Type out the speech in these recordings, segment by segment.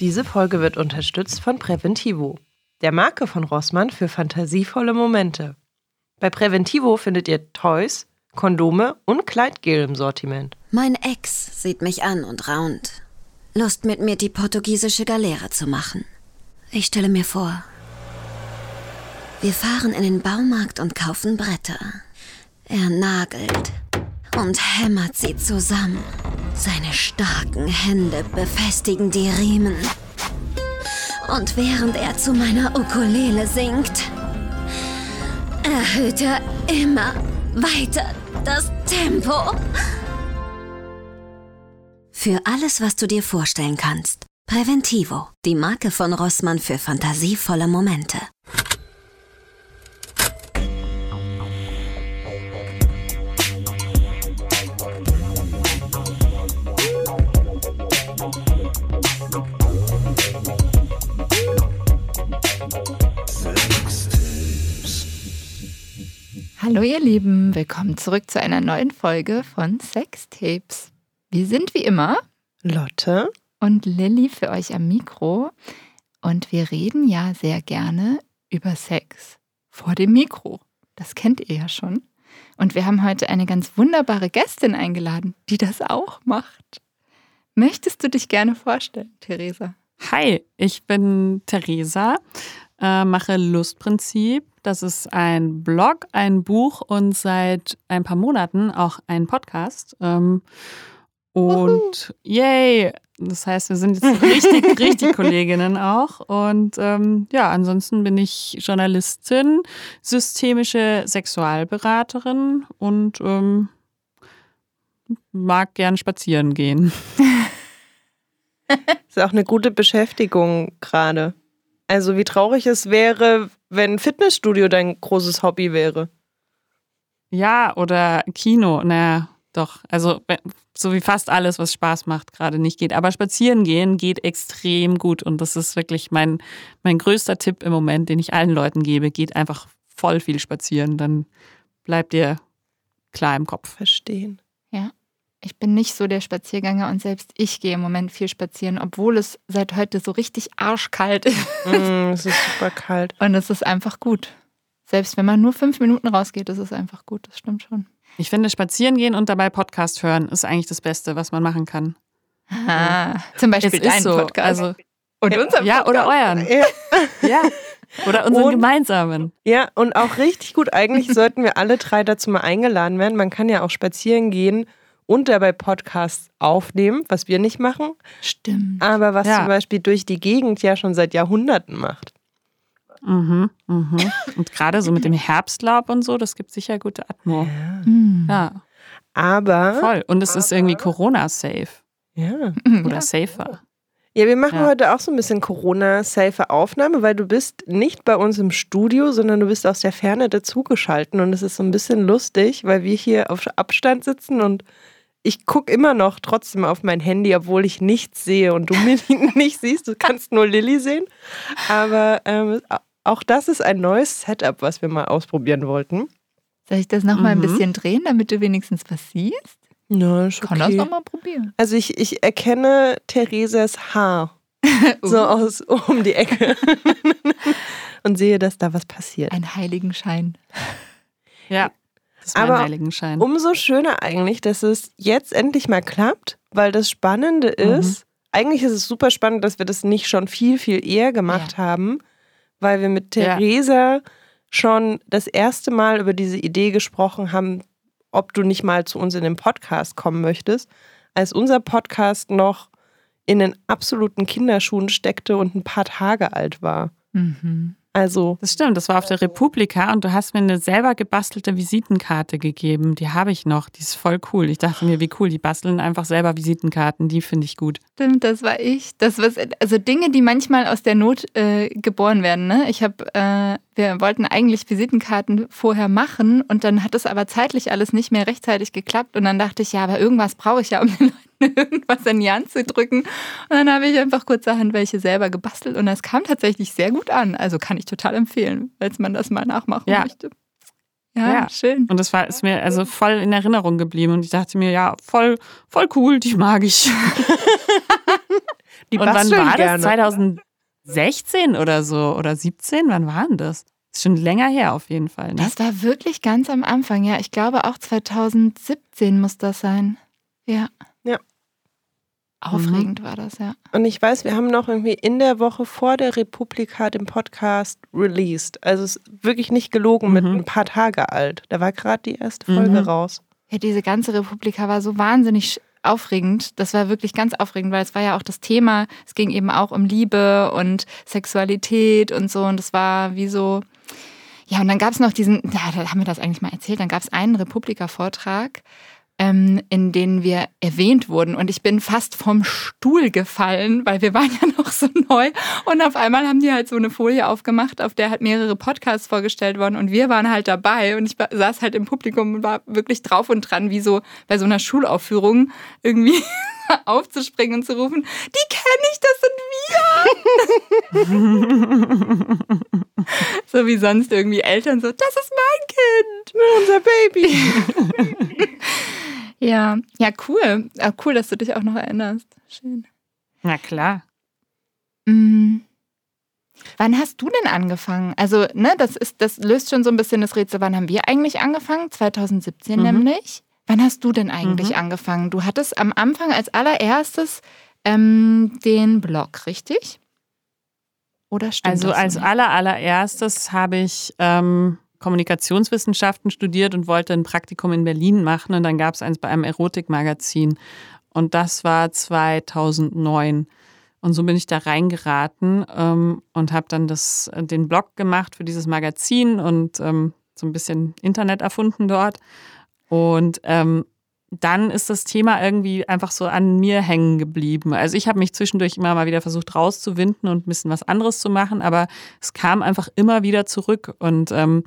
Diese Folge wird unterstützt von Preventivo, der Marke von Rossmann für fantasievolle Momente. Bei Preventivo findet ihr Toys, Kondome und Kleidgel im Sortiment. Mein Ex sieht mich an und raunt. Lust mit mir die portugiesische Galeere zu machen. Ich stelle mir vor, wir fahren in den Baumarkt und kaufen Bretter. Er nagelt und hämmert sie zusammen. Seine starken Hände befestigen die Riemen. Und während er zu meiner Ukulele singt, erhöht er immer weiter das Tempo. Für alles, was du dir vorstellen kannst. Präventivo, die Marke von Rossmann für fantasievolle Momente. Hallo ihr Lieben, willkommen zurück zu einer neuen Folge von Sextapes. Wir sind wie immer Lotte und Lilly für euch am Mikro und wir reden ja sehr gerne über Sex vor dem Mikro. Das kennt ihr ja schon. Und wir haben heute eine ganz wunderbare Gästin eingeladen, die das auch macht. Möchtest du dich gerne vorstellen, Theresa? Hi, ich bin Theresa, äh, mache Lustprinzip. Das ist ein Blog, ein Buch und seit ein paar Monaten auch ein Podcast. Ähm, und yay! Das heißt, wir sind jetzt richtig, richtig Kolleginnen auch. Und ähm, ja, ansonsten bin ich Journalistin, systemische Sexualberaterin und ähm, mag gern spazieren gehen. ist auch eine gute Beschäftigung gerade. Also wie traurig es wäre, wenn Fitnessstudio dein großes Hobby wäre. Ja, oder Kino, naja, doch. Also so wie fast alles, was Spaß macht, gerade nicht geht. Aber spazieren gehen geht extrem gut und das ist wirklich mein, mein größter Tipp im Moment, den ich allen Leuten gebe. Geht einfach voll viel spazieren, dann bleibt ihr klar im Kopf. Verstehen. Ja. Ich bin nicht so der Spaziergänger und selbst ich gehe im Moment viel spazieren, obwohl es seit heute so richtig arschkalt ist. Mm, es ist super kalt. Und es ist einfach gut. Selbst wenn man nur fünf Minuten rausgeht, ist es einfach gut. Das stimmt schon. Ich finde, spazieren gehen und dabei Podcast hören ist eigentlich das Beste, was man machen kann. Ah, zum Beispiel deinen so. Podcast. Also, und unser ja, oder euren. Ja. Ja. Oder unseren Und- gemeinsamen. ja, und auch richtig gut. Eigentlich sollten wir alle drei dazu mal eingeladen werden. Man kann ja auch spazieren gehen und dabei Podcasts aufnehmen, was wir nicht machen, Stimmt. aber was Ja. zum Beispiel durch die Gegend ja schon seit Jahrhunderten macht. Mhm, mhm. Und gerade so mit dem Herbstlaub und so, das gibt sicher gute Atmo. Hm. Ja, Aber, voll. Und es ist irgendwie Corona-safe ja. oder Ja. safer. Ja, wir machen Ja. heute auch so ein bisschen Corona-safe Aufnahme, weil du bist nicht bei uns im Studio, sondern du bist aus der Ferne dazugeschalten und es ist so ein bisschen lustig, weil wir hier auf Abstand sitzen und ich gucke immer noch trotzdem auf mein Handy, obwohl ich nichts sehe und du mich nicht siehst. Du kannst nur Lilly sehen. Aber ähm, auch das ist ein neues Setup, was wir mal ausprobieren wollten. Soll ich das nochmal Mhm. ein bisschen drehen, damit du wenigstens was siehst? Ja, ist Kann das okay. nochmal probieren. Also ich, ich erkenne Theresas Haar so aus um die Ecke und sehe, dass da was passiert. Ein Heiligenschein. Ja, das Aber Heiligenschein. Umso schöner eigentlich, dass es jetzt endlich mal klappt, weil das Spannende ist, eigentlich ist es super spannend, dass wir das nicht schon viel, viel eher gemacht haben, weil wir mit Ja. Theresa schon das erste Mal über diese Idee gesprochen haben, ob du nicht mal zu uns in den Podcast kommen möchtest, als unser Podcast noch in den absoluten Kinderschuhen steckte und ein paar Tage alt war. Mhm. Also, Das stimmt, das war auf der Republika und du hast mir eine selber gebastelte Visitenkarte gegeben. Die habe ich noch, die ist voll cool. Ich dachte mir, wie cool, die basteln einfach selber Visitenkarten, die finde ich gut. Stimmt, das war ich. Das was, also Dinge, die manchmal aus der Not äh, geboren werden. Ne? Ich habe, äh, wir wollten eigentlich Visitenkarten vorher machen und dann hat es aber zeitlich alles nicht mehr rechtzeitig geklappt und dann dachte ich, ja, aber irgendwas brauche ich ja, um den Leuten irgendwas in die Hand zu drücken. Und dann habe ich einfach kurzerhand welche selber gebastelt und das kam tatsächlich sehr gut an. Also kann ich total empfehlen, falls man das mal nachmachen Ja. möchte. Ja, Ja. schön. Und das war ist mir also voll in Erinnerung geblieben. Und ich dachte mir, ja, voll, voll cool, die mag ich. Die Und wann basteln war gerne. das? 2016 oder so? Oder 17? Wann war denn das? Ist schon länger her auf jeden Fall. Ne? Das war wirklich ganz am Anfang, ja. Ich glaube auch 2017 muss das sein. Ja. Ja. Aufregend war das, ja. Und ich weiß, wir haben noch irgendwie in der Woche vor der Republika den Podcast released. Also es ist wirklich nicht gelogen mit Mhm. ein paar Tage alt. Da war gerade die erste Folge Mhm. raus. Ja, diese ganze Republika war so wahnsinnig aufregend. Das war wirklich ganz aufregend, weil es war ja auch das Thema. Es ging eben auch um Liebe und Sexualität und so. Und das war wie so. Ja, und dann gab es noch diesen, ja, da haben wir das eigentlich mal erzählt, dann gab es einen Republika-Vortrag, ähm, in denen wir erwähnt wurden. Und ich bin fast vom Stuhl gefallen, weil wir waren ja noch so neu. Und auf einmal haben die halt so eine Folie aufgemacht, auf der halt mehrere Podcasts vorgestellt wurden. Und wir waren halt dabei. Und ich saß halt im Publikum und war wirklich drauf und dran, wie so bei so einer Schulaufführung irgendwie aufzuspringen und zu rufen, die kenne ich, das sind wir. so wie sonst irgendwie Eltern so, das ist mein Kind. Unser Baby. Ja, ja, cool. Ja, cool, dass du dich auch noch erinnerst. Schön. Na klar. Mm. Wann hast du denn angefangen? Also, ne, das ist, das löst schon so ein bisschen das Rätsel. Wann haben wir eigentlich angefangen? 2017 Mhm. nämlich. Wann hast du denn eigentlich Mhm. angefangen? Du hattest am Anfang als allererstes ähm, den Blog, richtig? Oder stimmt Also das als aller, allererstes habe ich ähm, Kommunikationswissenschaften studiert und wollte ein Praktikum in Berlin machen. Und dann gab es eins bei einem Erotikmagazin. Und das war 2009. Und so bin ich da reingeraten ähm, und habe dann das, den Blog gemacht für dieses Magazin und ähm, so ein bisschen Internet erfunden dort. Und ähm, dann ist das Thema irgendwie einfach so an mir hängen geblieben. Also ich habe mich zwischendurch immer mal wieder versucht rauszuwinden und ein bisschen was anderes zu machen, aber es kam einfach immer wieder zurück. Und ähm,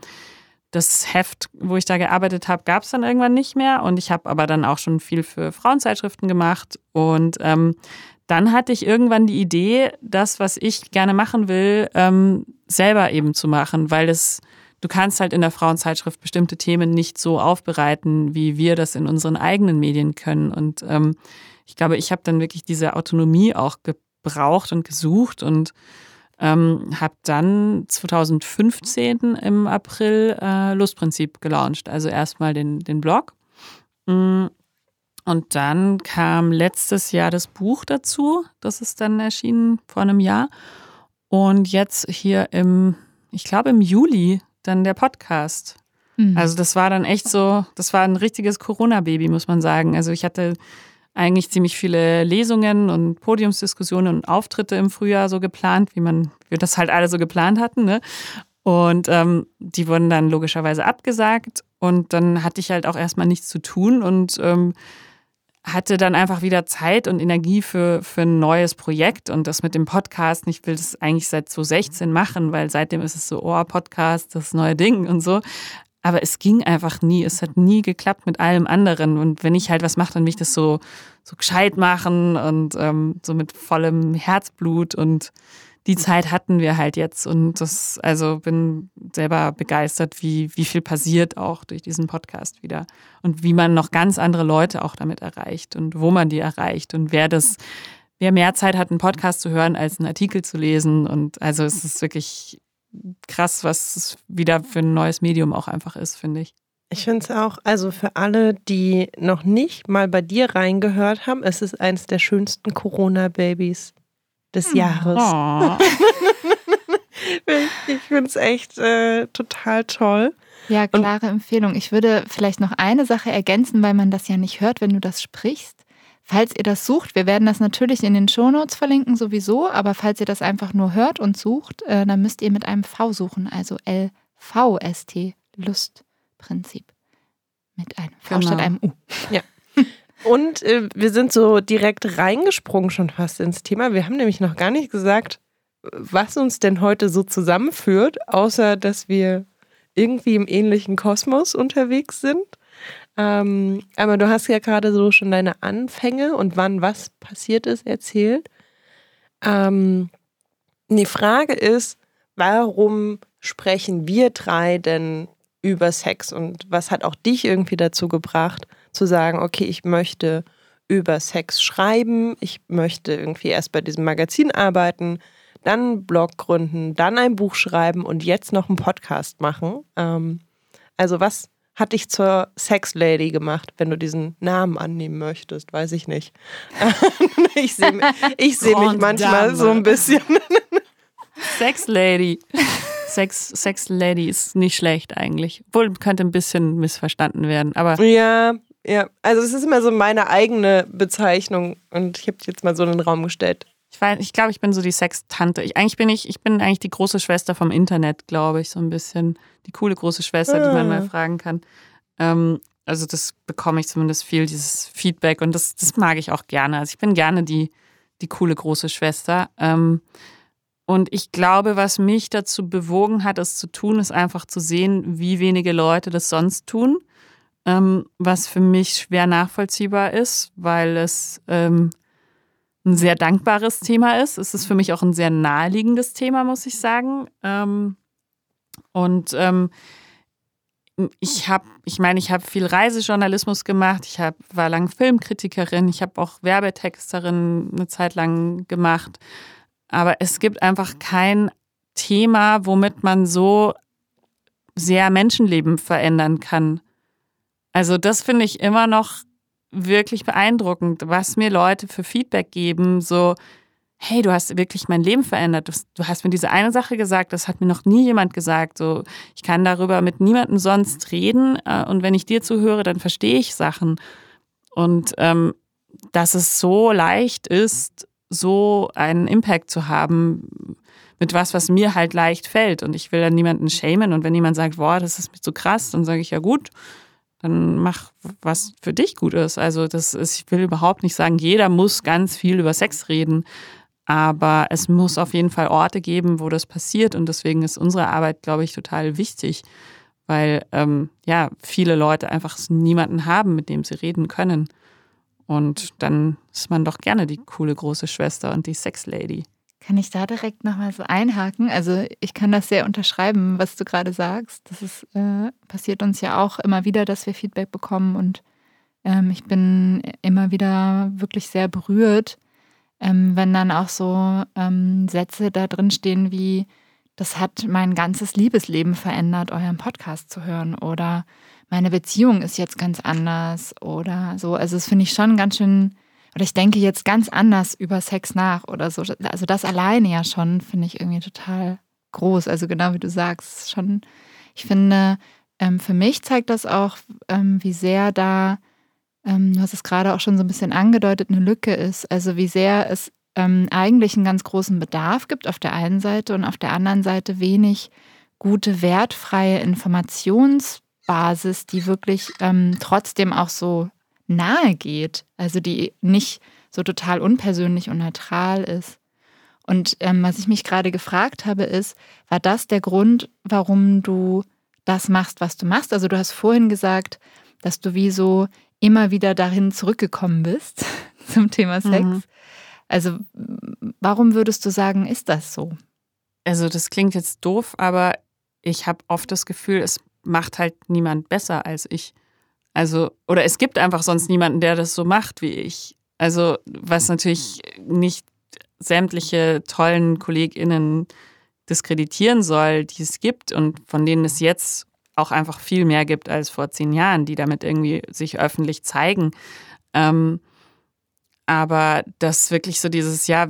das Heft, wo ich da gearbeitet habe, gab es dann irgendwann nicht mehr. Und ich habe aber dann auch schon viel für Frauenzeitschriften gemacht. Und ähm, dann hatte ich irgendwann die Idee, das, was ich gerne machen will, ähm, selber eben zu machen, weil es du kannst halt in der Frauenzeitschrift bestimmte Themen nicht so aufbereiten, wie wir das in unseren eigenen Medien können. Und ähm, ich glaube, ich habe dann wirklich diese Autonomie auch gebraucht und gesucht und ähm, habe dann 2015 im April äh, Lustprinzip gelauncht. Also erstmal den, den Blog. Mm, Und dann kam letztes Jahr das Buch dazu. Das ist dann erschienen vor einem Jahr. Und jetzt hier im, ich glaube im Juli, dann der Podcast. Hm. Also das war dann echt so, das war ein richtiges Corona-Baby, muss man sagen. Also ich hatte eigentlich ziemlich viele Lesungen und Podiumsdiskussionen und Auftritte im Frühjahr so geplant, wie man, wir das halt alle so geplant hatten. Ne? Und ähm, die wurden dann logischerweise abgesagt. Und dann hatte ich halt auch erstmal nichts zu tun und ähm, hatte dann einfach wieder Zeit und Energie für, für ein neues Projekt. Und das mit dem Podcast, ich will das eigentlich seit 2016 machen, weil seitdem ist es so, oh, Podcast, das neue Ding und so. Aber es ging einfach nie. Es hat nie geklappt mit allem anderen. Und wenn ich halt was mache, dann will ich das so, so gescheit machen und ähm, so mit vollem Herzblut. Und die Zeit hatten wir halt jetzt. Und das, also bin selber begeistert, wie, wie viel passiert auch durch diesen Podcast wieder. Und wie man noch ganz andere Leute auch damit erreicht und wo man die erreicht und wer das, wer mehr Zeit hat, einen Podcast zu hören, als einen Artikel zu lesen. Und also es ist wirklich krass, was es wieder für ein neues Medium auch einfach ist, finde ich. Ich finde es auch, also für alle, die noch nicht mal bei dir reingehört haben, es ist eines der schönsten Corona-Babys des Jahres. Oh. Ich, finde es echt äh, total toll. Ja, klare Empfehlung. Ich würde vielleicht noch eine Sache ergänzen, weil man das ja nicht hört, wenn du das sprichst. Falls ihr das sucht, wir werden das natürlich in den Shownotes verlinken sowieso, aber falls ihr das einfach nur hört und sucht, äh, dann müsst ihr mit einem V suchen, also L-V-S-T, Lustprinzip. Mit einem V Genau. statt einem U. Und äh, wir sind so direkt reingesprungen schon fast ins Thema. Wir haben nämlich noch gar nicht gesagt, was uns denn heute so zusammenführt, außer dass wir irgendwie im ähnlichen Kosmos unterwegs sind. Ähm, aber du hast ja gerade so schon deine Anfänge und wann was passiert ist erzählt. Ähm, die Frage ist, warum sprechen wir drei denn über Sex und was hat auch dich irgendwie dazu gebracht, zu sagen, okay, ich möchte über Sex schreiben, ich möchte irgendwie erst bei diesem Magazin arbeiten, dann einen Blog gründen, dann ein Buch schreiben und jetzt noch einen Podcast machen. Ähm, also was hat dich zur Sex Lady gemacht, wenn du diesen Namen annehmen möchtest? Weiß ich nicht. ich sehe ich seh mich manchmal Dame. so ein bisschen. Sex Lady. Sex, Sex Lady ist nicht schlecht eigentlich. Wohl könnte ein bisschen missverstanden werden, aber. Ja, ja. Also es ist immer so meine eigene Bezeichnung und ich habe jetzt mal so in den Raum gestellt. Ich, weiß, ich glaube, ich bin so die Sextante. Ich, eigentlich bin ich, ich bin eigentlich die große Schwester vom Internet, glaube ich, so ein bisschen. Die coole große Schwester, ah. die man mal ah. fragen kann. Ähm, also das bekomme ich zumindest viel, dieses Feedback und das, das mag ich auch gerne. Also ich bin gerne die, die coole große Schwester. Ähm, und ich glaube, was mich dazu bewogen hat, es zu tun, ist einfach zu sehen, wie wenige Leute das sonst tun. Ähm, was für mich schwer nachvollziehbar ist, weil es ähm, ein sehr dankbares Thema ist. Es ist für mich auch ein sehr naheliegendes Thema, muss ich sagen. Ähm, und ähm, ich habe, ich meine, ich habe viel Reisejournalismus gemacht. Ich hab, war lang Filmkritikerin. Ich habe auch Werbetexterin eine Zeit lang gemacht. Aber es gibt einfach kein Thema, womit man so sehr Menschenleben verändern kann. Also das finde ich immer noch wirklich beeindruckend, was mir Leute für Feedback geben, so, hey, du hast wirklich mein Leben verändert. Du, hast mir diese eine Sache gesagt, das hat mir noch nie jemand gesagt. So, ich kann darüber mit niemandem sonst reden äh, und wenn ich dir zuhöre, dann verstehe ich Sachen. Und ähm, dass es so leicht ist, so einen Impact zu haben mit was, was mir halt leicht fällt. Und ich will dann niemanden schämen. Und wenn jemand sagt, boah, das ist mir zu krass, dann sage ich ja gut, dann mach, was für dich gut ist. Also das ist, ich will überhaupt nicht sagen, jeder muss ganz viel über Sex reden. Aber es muss auf jeden Fall Orte geben, wo das passiert. Und deswegen ist unsere Arbeit, glaube ich, total wichtig, weil ähm, ja viele Leute einfach niemanden haben, mit dem sie reden können. Und dann ist man doch gerne die coole große Schwester und die Sexlady. Kann ich da direkt nochmal so einhaken? Also ich kann das sehr unterschreiben, was du gerade sagst. Das ist, äh, passiert uns ja auch immer wieder, dass wir Feedback bekommen und ähm, ich bin immer wieder wirklich sehr berührt, ähm, wenn dann auch so ähm, Sätze da drin stehen wie, das hat mein ganzes Liebesleben verändert, euren Podcast zu hören oder meine Beziehung ist jetzt ganz anders oder so. Also das finde ich schon ganz schön, oder ich denke jetzt ganz anders über Sex nach oder so. Also das alleine ja schon finde ich irgendwie total groß. Also genau wie du sagst, schon, ich finde, ähm, für mich zeigt das auch, ähm, wie sehr da, ähm, du hast es gerade auch schon so ein bisschen angedeutet, eine Lücke ist. Also wie sehr es ähm, eigentlich einen ganz großen Bedarf gibt auf der einen Seite und auf der anderen Seite wenig gute, wertfreie Informations- Basis, die wirklich ähm, trotzdem auch so nahe geht, also die nicht so total unpersönlich und neutral ist. Und ähm, was ich mich gerade gefragt habe, ist, war das der Grund, warum du das machst, was du machst? Also du hast vorhin gesagt, dass du wie so immer wieder dahin zurückgekommen bist zum Thema Sex. Mhm. Also warum würdest du sagen, ist das so? Also das klingt jetzt doof, aber ich habe oft das Gefühl, es macht halt niemand besser als ich. Also, oder es gibt einfach sonst niemanden, der das so macht wie ich. Also, was natürlich nicht sämtliche tollen KollegInnen diskreditieren soll, die es gibt und von denen es jetzt auch einfach viel mehr gibt als vor zehn Jahren, die damit irgendwie sich öffentlich zeigen. Ähm, aber das wirklich so dieses, ja,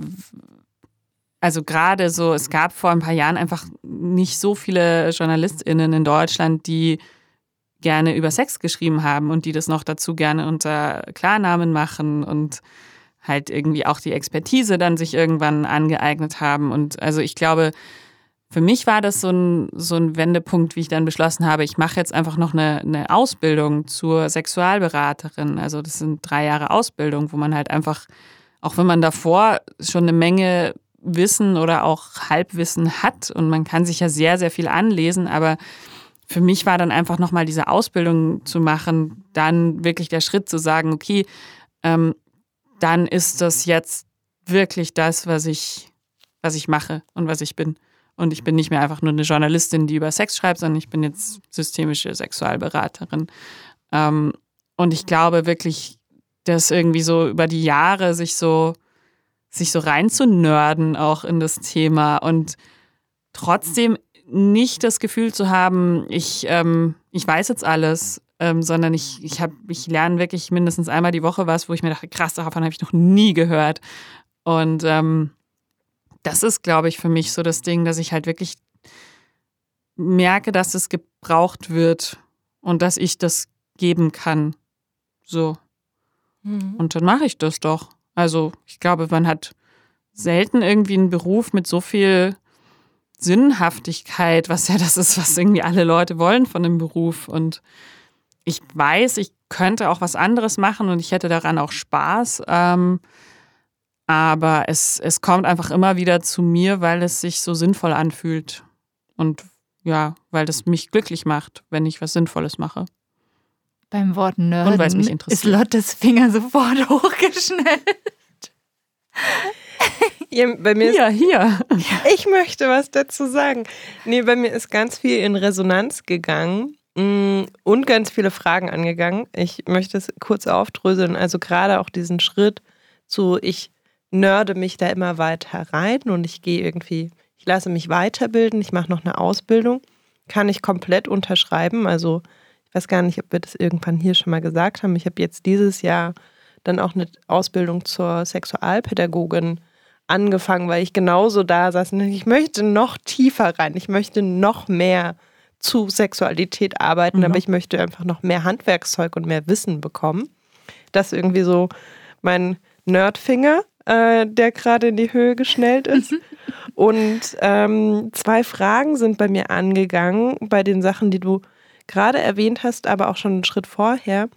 also gerade so, es gab vor ein paar Jahren einfach nicht so viele JournalistInnen in Deutschland, die gerne über Sex geschrieben haben und die das noch dazu gerne unter Klarnamen machen und halt irgendwie auch die Expertise dann sich irgendwann angeeignet haben. Und also ich glaube, für mich war das so ein, so ein Wendepunkt, wie ich dann beschlossen habe, ich mache jetzt einfach noch eine, eine Ausbildung zur Sexualberaterin. Also das sind drei Jahre Ausbildung, wo man halt einfach, auch wenn man davor schon eine Menge Wissen oder auch Halbwissen hat und man kann sich ja sehr, sehr viel anlesen, aber für mich war dann einfach nochmal diese Ausbildung zu machen, dann wirklich der Schritt zu sagen, okay, ähm, dann ist das jetzt wirklich das, was ich, was ich mache und was ich bin. Und ich bin nicht mehr einfach nur eine Journalistin, die über Sex schreibt, sondern ich bin jetzt systemische Sexualberaterin. Ähm, und ich glaube wirklich, dass irgendwie so über die Jahre sich so, sich so reinzunörden auch in das Thema und trotzdem nicht das Gefühl zu haben, ich, ähm, ich weiß jetzt alles, ähm, sondern ich, ich, hab, ich lerne wirklich mindestens einmal die Woche was, wo ich mir dachte, krass, davon habe ich noch nie gehört. Und ähm, das ist, glaube ich, für mich so das Ding, dass ich halt wirklich merke, dass es gebraucht wird und dass ich das geben kann. So. Mhm. Und dann mache ich das doch. Also ich glaube, man hat selten irgendwie einen Beruf mit so viel Sinnhaftigkeit, was ja das ist, was irgendwie alle Leute wollen von dem Beruf. Und ich weiß, ich könnte auch was anderes machen und ich hätte daran auch Spaß. Ähm, aber es, es kommt einfach immer wieder zu mir, weil es sich so sinnvoll anfühlt. Und ja, weil das mich glücklich macht, wenn ich was Sinnvolles mache. Beim Wort Nerd ist Lottes Finger sofort hochgeschnellt. Ja, bei mir hier, hier. Ich möchte was dazu sagen. Nee, bei mir ist ganz viel in Resonanz gegangen mm, und ganz viele Fragen angegangen. Ich möchte es kurz aufdröseln. Also gerade auch diesen Schritt zu, ich nörde mich da immer weiter rein und ich gehe irgendwie, ich lasse mich weiterbilden, ich mache noch eine Ausbildung, kann ich komplett unterschreiben. Also ich weiß gar nicht, ob wir das irgendwann hier schon mal gesagt haben. Ich habe jetzt dieses Jahr dann auch eine Ausbildung zur Sexualpädagogin angefangen, weil ich genauso da saß und ich möchte noch tiefer rein, ich möchte noch mehr zu Sexualität arbeiten, mhm. aber ich möchte einfach noch mehr Handwerkszeug und mehr Wissen bekommen. Das ist irgendwie so mein Nerdfinger, äh, der gerade in die Höhe geschnellt ist. und ähm, zwei Fragen sind bei mir angegangen, bei den Sachen, die du gerade erwähnt hast, aber auch schon einen Schritt vorher.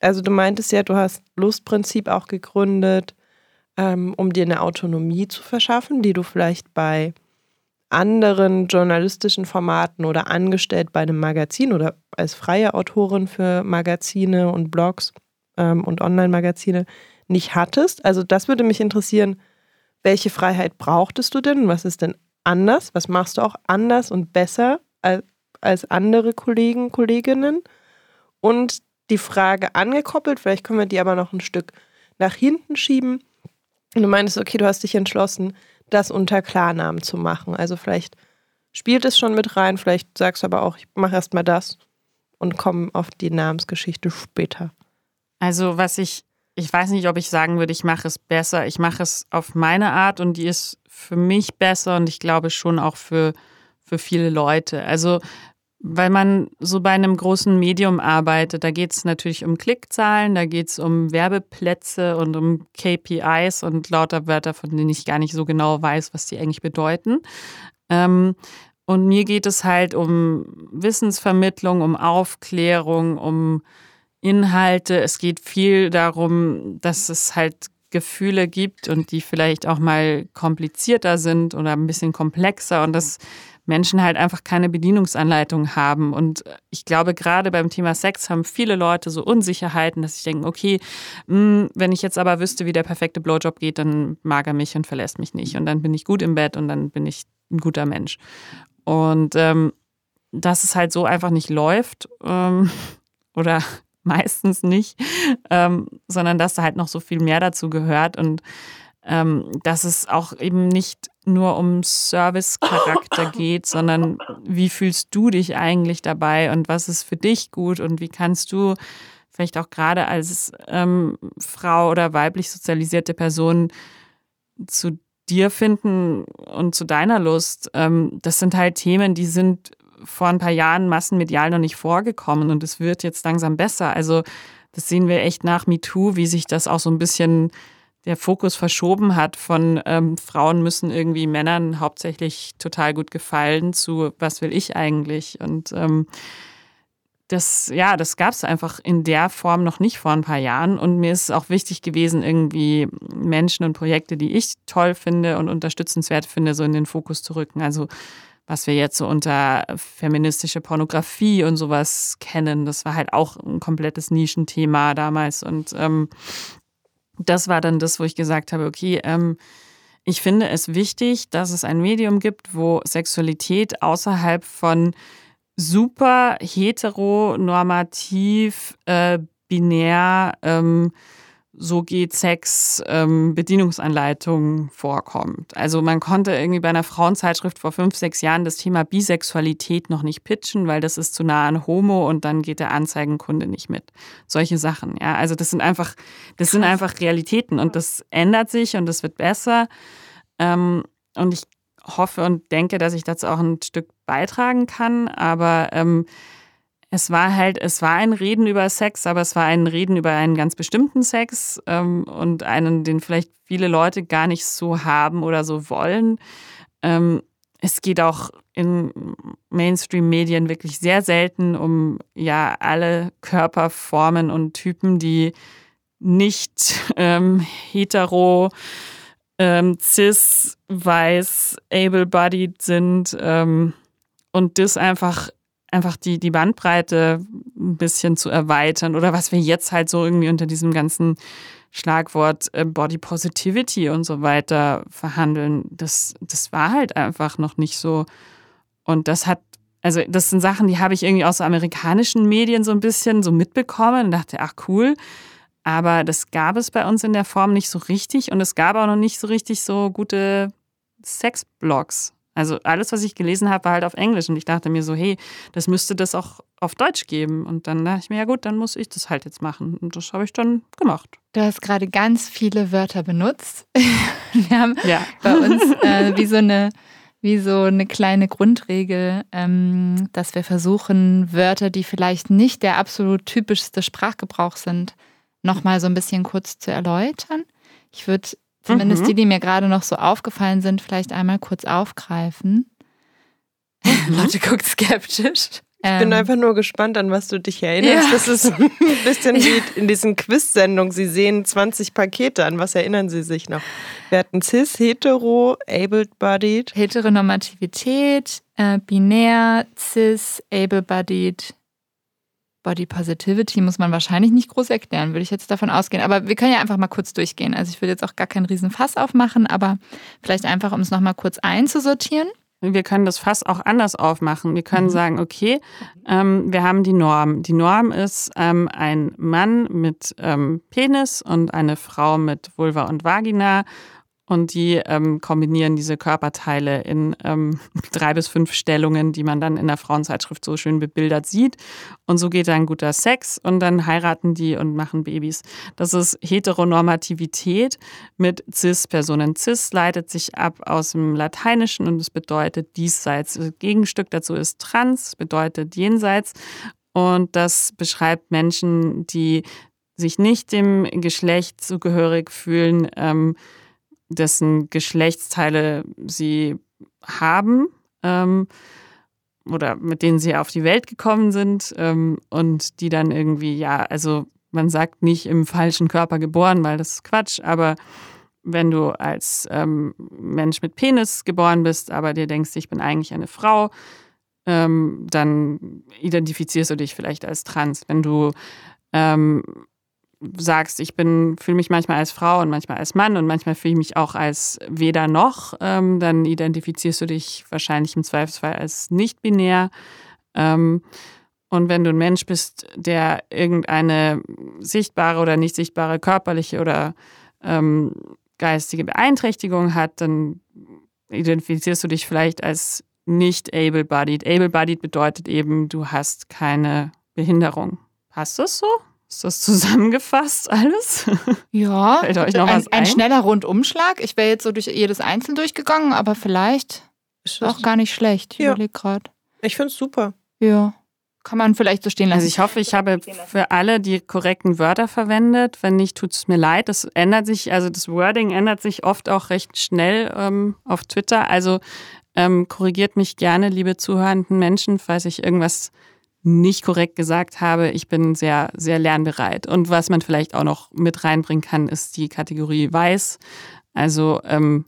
Also du meintest ja, du hast Lustprinzip auch gegründet, ähm, um dir eine Autonomie zu verschaffen, die du vielleicht bei anderen journalistischen Formaten oder angestellt bei einem Magazin oder als freie Autorin für Magazine und Blogs ähm, und Online-Magazine nicht hattest. Also das würde mich interessieren, welche Freiheit brauchtest du denn? Was ist denn anders? Was machst du auch anders und besser als, als andere Kollegen, Kolleginnen? Und die Frage angekoppelt, vielleicht können wir die aber noch ein Stück nach hinten schieben. Und du meintest, okay, du hast dich entschlossen, das unter Klarnamen zu machen. Also vielleicht spielt es schon mit rein, vielleicht sagst du aber auch, ich mache erstmal das und komme auf die Namensgeschichte später. Also was ich, ich weiß nicht, ob ich sagen würde, ich mache es besser. Ich mache es auf meine Art und die ist für mich besser und ich glaube schon auch für, für viele Leute. Also weil man so bei einem großen Medium arbeitet. Da geht es natürlich um Klickzahlen, da geht es um Werbeplätze und um KPIs und lauter Wörter, von denen ich gar nicht so genau weiß, was die eigentlich bedeuten. Ähm, und mir geht es halt um Wissensvermittlung, um Aufklärung, um Inhalte. Es geht viel darum, dass es halt Gefühle gibt und die vielleicht auch mal komplizierter sind oder ein bisschen komplexer und das Menschen halt einfach keine Bedienungsanleitung haben. Und ich glaube, gerade beim Thema Sex haben viele Leute so Unsicherheiten, dass sie denken, okay, mh, hm, wenn ich jetzt aber wüsste, wie der perfekte Blowjob geht, dann mag er mich und verlässt mich nicht. Und dann bin ich gut im Bett und dann bin ich ein guter Mensch. Und ähm, dass es halt so einfach nicht läuft ähm, oder meistens nicht, ähm, sondern dass da halt noch so viel mehr dazu gehört und ähm, dass es auch eben nicht nur um Service-Charakter geht, sondern wie fühlst du dich eigentlich dabei und was ist für dich gut und wie kannst du vielleicht auch gerade als ähm, Frau oder weiblich sozialisierte Person zu dir finden und zu deiner Lust. Ähm, das sind halt Themen, die sind vor ein paar Jahren massenmedial noch nicht vorgekommen und es wird jetzt langsam besser. Also das sehen wir echt nach MeToo, wie sich das auch so ein bisschen der Fokus verschoben hat von ähm, Frauen müssen irgendwie Männern hauptsächlich total gut gefallen zu was will ich eigentlich und ähm, das, ja, das gab es einfach in der Form noch nicht vor ein paar Jahren. Und mir ist auch wichtig gewesen, irgendwie Menschen und Projekte, die ich toll finde und unterstützenswert finde, so in den Fokus zu rücken. Also was wir jetzt so unter feministische Pornografie und sowas kennen, das war halt auch ein komplettes Nischenthema damals. Und ähm, das war dann das, wo ich gesagt habe, okay, ähm, ich finde es wichtig, dass es ein Medium gibt, wo Sexualität außerhalb von super heteronormativ, äh, binär, ähm, so geht Sex, ähm, Bedienungsanleitungen vorkommt. Also man konnte irgendwie bei einer Frauenzeitschrift vor fünf, sechs Jahren das Thema Bisexualität noch nicht pitchen, weil das ist zu nah an Homo und dann geht der Anzeigenkunde nicht mit. Solche Sachen, ja. Also das sind einfach, das sind einfach Realitäten und das ändert sich und das wird besser. Ähm, und ich hoffe und denke, dass ich dazu auch ein Stück beitragen kann, aber ähm, es war halt, es war ein Reden über Sex, aber es war ein Reden über einen ganz bestimmten Sex ähm, und einen, den vielleicht viele Leute gar nicht so haben oder so wollen. Ähm, es geht auch in Mainstream-Medien wirklich sehr selten um ja alle Körperformen und Typen, die nicht ähm, hetero, ähm, cis, weiß, able-bodied sind ähm, und das einfach einfach die, die Bandbreite ein bisschen zu erweitern oder was wir jetzt halt so irgendwie unter diesem ganzen Schlagwort äh, Body Positivity und so weiter verhandeln, das, das war halt einfach noch nicht so. Und das hat, also das sind Sachen, die habe ich irgendwie aus amerikanischen Medien so ein bisschen so mitbekommen und dachte, ach cool. Aber das gab es bei uns in der Form nicht so richtig und es gab auch noch nicht so richtig so gute Sexblogs. Also alles, was ich gelesen habe, war halt auf Englisch und ich dachte mir so, hey, das müsste das auch auf Deutsch geben. Und dann dachte ich mir, ja gut, dann muss ich das halt jetzt machen. Und das habe ich dann gemacht. Du hast gerade ganz viele Wörter benutzt. Wir haben ja. bei uns äh, wie so eine wie so eine kleine Grundregel, ähm, dass wir versuchen, Wörter, die vielleicht nicht der absolut typischste Sprachgebrauch sind, nochmal so ein bisschen kurz zu erläutern. Ich würde zumindest mhm. die, die mir gerade noch so aufgefallen sind, vielleicht einmal kurz aufgreifen. Mhm. Leute guckt skeptisch. Ich bin ähm, einfach nur gespannt, an was du dich erinnerst. Ja. Das ist ein bisschen wie in diesen Quiz-Sendungen. Sie sehen 20 Pakete. An was erinnern Sie sich noch? Wir hatten Cis, Hetero, Able-Bodied. Heteronormativität, äh, binär, Cis, Able-Bodied, Body Positivity muss man wahrscheinlich nicht groß erklären, würde ich jetzt davon ausgehen. Aber wir können ja einfach mal kurz durchgehen. Also ich würde jetzt auch gar keinen riesen Fass aufmachen, aber vielleicht einfach, um es nochmal kurz einzusortieren. Wir können das Fass auch anders aufmachen. Wir können mhm. sagen, okay, ähm, wir haben die Norm. Die Norm ist ähm, ein Mann mit ähm, Penis und eine Frau mit Vulva und Vagina und die ähm, kombinieren diese Körperteile in ähm, drei bis fünf Stellungen, die man dann in der Frauenzeitschrift so schön bebildert sieht. Und so geht dann guter Sex und dann heiraten die und machen Babys. Das ist Heteronormativität mit Cis-Personen. Cis leitet sich ab aus dem Lateinischen und es bedeutet diesseits. Das Gegenstück dazu ist trans, bedeutet jenseits. Und das beschreibt Menschen, die sich nicht dem Geschlecht zugehörig fühlen, ähm, dessen Geschlechtsteile sie haben ähm, oder mit denen sie auf die Welt gekommen sind ähm, und die dann irgendwie, ja, also man sagt nicht im falschen Körper geboren, weil das ist Quatsch, aber wenn du als ähm, Mensch mit Penis geboren bist, aber dir denkst, ich bin eigentlich eine Frau, ähm, dann identifizierst du dich vielleicht als trans. Wenn du ähm, sagst, ich bin, fühle mich manchmal als Frau und manchmal als Mann und manchmal fühle ich mich auch als weder noch, ähm, dann identifizierst du dich wahrscheinlich im Zweifelsfall als nicht binär. Ähm, und wenn du ein Mensch bist, der irgendeine sichtbare oder nicht sichtbare körperliche oder ähm, geistige Beeinträchtigung hat, dann identifizierst du dich vielleicht als nicht able-bodied. Able-bodied bedeutet eben, du hast keine Behinderung. Passt das so? Ist das zusammengefasst alles? Ja, Fällt euch noch ein, was ein? ein schneller Rundumschlag. Ich wäre jetzt so durch jedes Einzelne durchgegangen, aber vielleicht ist auch gar nicht schlecht. Ich ja. überlege gerade. Ich finde es super. Ja. Kann man vielleicht so stehen lassen. Also ich hoffe, ich habe für alle die korrekten Wörter verwendet. Wenn nicht, tut es mir leid. Das ändert sich, also das Wording ändert sich oft auch recht schnell ähm, auf Twitter. Also ähm, korrigiert mich gerne, liebe zuhörenden Menschen, falls ich irgendwas nicht korrekt gesagt habe. Ich bin sehr, sehr lernbereit. Und was man vielleicht auch noch mit reinbringen kann, ist die Kategorie weiß. Also ähm,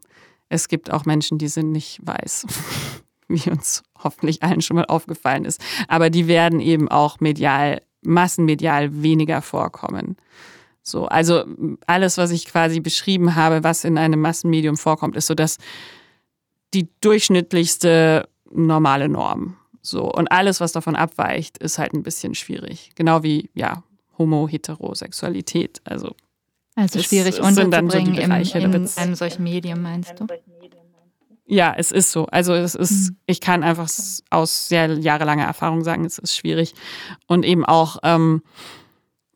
es gibt auch Menschen, die sind nicht weiß, wie uns hoffentlich allen schon mal aufgefallen ist. Aber die werden eben auch medial, massenmedial weniger vorkommen. So, also alles, was ich quasi beschrieben habe, was in einem Massenmedium vorkommt, ist so dass die durchschnittlichste normale Norm. So, und alles, was davon abweicht, ist halt ein bisschen schwierig. Genau wie, ja, Homo-Heterosexualität. Also, also schwierig unterzubringen so im, in einem solchen Medium, meinst du? Ja, es ist so. Also es ist, mhm. ich kann einfach aus sehr jahrelanger Erfahrung sagen, es ist schwierig. Und eben auch, ähm,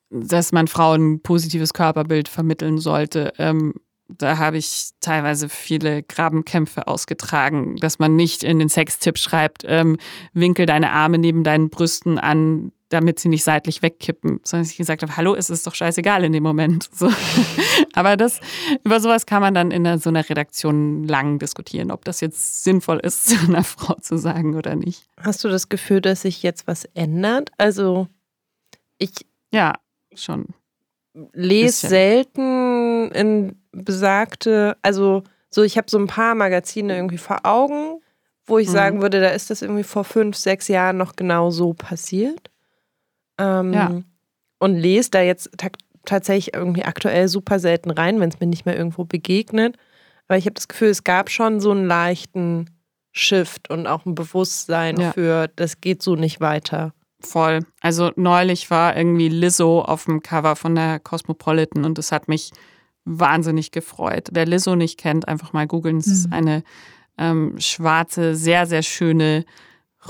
dass man Frauen ein positives Körperbild vermitteln sollte. Ähm, da habe ich teilweise viele Grabenkämpfe ausgetragen, dass man nicht in den Sextipp schreibt, ähm, winkel deine Arme neben deinen Brüsten an, damit sie nicht seitlich wegkippen, sondern ich gesagt habe, hallo, es ist doch scheißegal in dem Moment. So. Aber das, über sowas kann man dann in einer, so einer Redaktion lang diskutieren, ob das jetzt sinnvoll ist, zu einer Frau zu sagen oder nicht. Hast du das Gefühl, dass sich jetzt was ändert? Also ich. Ja, schon. Lese selten in besagte, also so, ich habe so ein paar Magazine irgendwie vor Augen, wo ich mhm. sagen würde, da ist das irgendwie vor fünf, sechs Jahren noch genau so passiert. Ähm, ja. Und lese da jetzt tatsächlich irgendwie aktuell super selten rein, wenn es mir nicht mehr irgendwo begegnet. Aber ich habe das Gefühl, es gab schon so einen leichten Shift und auch ein Bewusstsein ja. für, das geht so nicht weiter. Voll. Also neulich war irgendwie Lizzo auf dem Cover von der Cosmopolitan und das hat mich wahnsinnig gefreut. Wer Lizzo nicht kennt, einfach mal googeln. Es mhm. ist eine ähm, schwarze, sehr, sehr schöne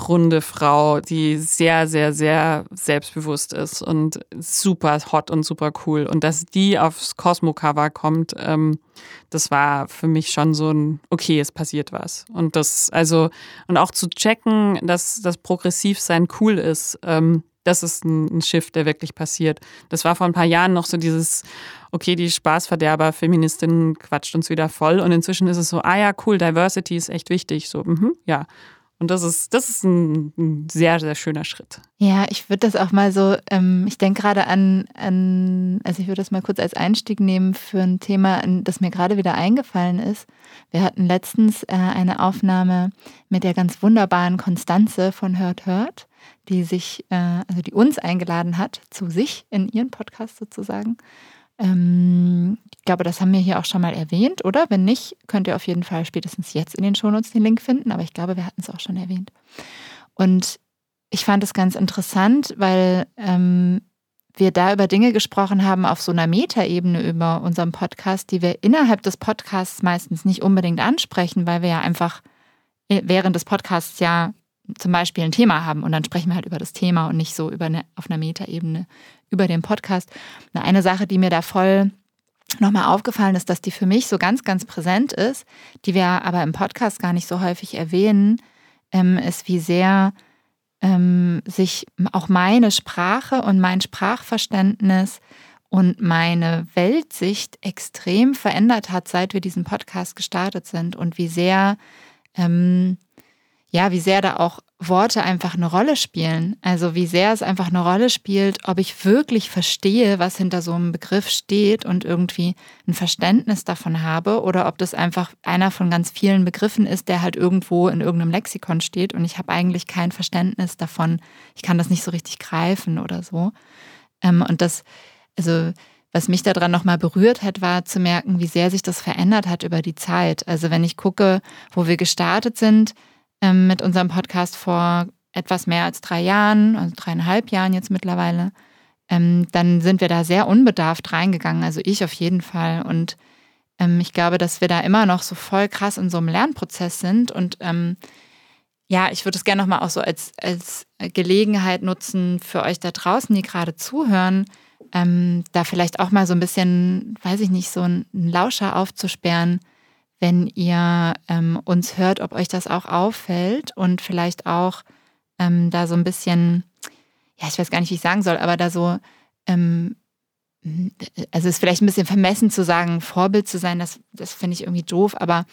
runde Frau, die sehr, sehr, sehr selbstbewusst ist und super hot und super cool. Und dass die aufs Cosmo-Cover kommt, ähm, das war für mich schon so ein, okay, es passiert was. Und das, also, und auch zu checken, dass das Progressivsein cool ist, ähm, das ist ein, ein Shift, der wirklich passiert. Das war vor ein paar Jahren noch so dieses, okay, die Spaßverderber, Feministinnen quatscht uns wieder voll. Und inzwischen ist es so, ah ja, cool, Diversity ist echt wichtig. So, mh, ja. Und das ist, das ist ein, ein sehr, sehr schöner Schritt. Ja, ich würde das auch mal so, ähm, ich denke gerade an, an, also ich würde das mal kurz als Einstieg nehmen für ein Thema, das mir gerade wieder eingefallen ist. Wir hatten letztens äh, eine Aufnahme mit der ganz wunderbaren Konstanze von Hört Hört, die sich, äh, also die uns eingeladen hat zu sich in ihren Podcast sozusagen. Ähm, ich glaube, das haben wir hier auch schon mal erwähnt, oder? Wenn nicht, könnt ihr auf jeden Fall spätestens jetzt in den Shownotes den Link finden, aber ich glaube, wir hatten es auch schon erwähnt. Und ich fand es ganz interessant, weil ähm, wir da über Dinge gesprochen haben auf so einer Metaebene über unseren Podcast, die wir innerhalb des Podcasts meistens nicht unbedingt ansprechen, weil wir ja einfach äh, während des Podcasts ja zum Beispiel ein Thema haben und dann sprechen wir halt über das Thema und nicht so über eine, auf einer Metaebene über den Podcast. Eine Sache, die mir da voll nochmal aufgefallen ist, dass die für mich so ganz, ganz präsent ist, die wir aber im Podcast gar nicht so häufig erwähnen, ähm, ist, wie sehr ähm, sich auch meine Sprache und mein Sprachverständnis und meine Weltsicht extrem verändert hat, seit wir diesen Podcast gestartet sind und wie sehr ähm, ja, wie sehr da auch Worte einfach eine Rolle spielen. Also wie sehr es einfach eine Rolle spielt, ob ich wirklich verstehe, was hinter so einem Begriff steht und irgendwie ein Verständnis davon habe oder ob das einfach einer von ganz vielen Begriffen ist, der halt irgendwo in irgendeinem Lexikon steht und ich habe eigentlich kein Verständnis davon. Ich kann das nicht so richtig greifen oder so. Ähm, und das, also was mich daran nochmal berührt hat, war zu merken, wie sehr sich das verändert hat über die Zeit. Also wenn ich gucke, wo wir gestartet sind, ähm, mit unserem Podcast vor etwas mehr als drei Jahren, also dreieinhalb Jahren jetzt mittlerweile, ähm, dann sind wir da sehr unbedarft reingegangen, also ich auf jeden Fall. Und ähm, ich glaube, dass wir da immer noch so voll krass in so einem Lernprozess sind. Und ähm, ja, ich würde es gerne nochmal auch so als, als Gelegenheit nutzen für euch da draußen, die gerade zuhören, ähm, da vielleicht auch mal so ein bisschen, weiß ich nicht, so einen Lauscher aufzusperren wenn ihr ähm, uns hört, ob euch das auch auffällt und vielleicht auch ähm, da so ein bisschen, ja, ich weiß gar nicht, wie ich sagen soll, aber da so, ähm, also es ist vielleicht ein bisschen vermessen zu sagen, Vorbild zu sein, das, das finde ich irgendwie doof, aber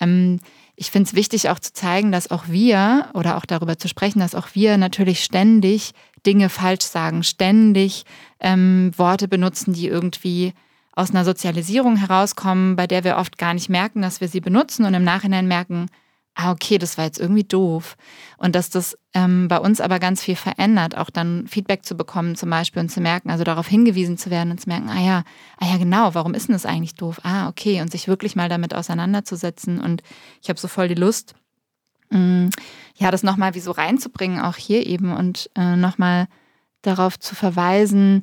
ähm, ich finde es wichtig auch zu zeigen, dass auch wir oder auch darüber zu sprechen, dass auch wir natürlich ständig Dinge falsch sagen, ständig ähm, Worte benutzen, die irgendwie aus einer Sozialisierung herauskommen, bei der wir oft gar nicht merken, dass wir sie benutzen und im Nachhinein merken, ah, okay, das war jetzt irgendwie doof. Und dass das ähm, bei uns aber ganz viel verändert, auch dann Feedback zu bekommen zum Beispiel und zu merken, also darauf hingewiesen zu werden und zu merken, ah ja, ah ja, genau, warum ist denn das eigentlich doof? Ah, okay, und sich wirklich mal damit auseinanderzusetzen. Und ich habe so voll die Lust, mh, mm, ja, das nochmal wie so reinzubringen, auch hier eben und äh, nochmal darauf zu verweisen,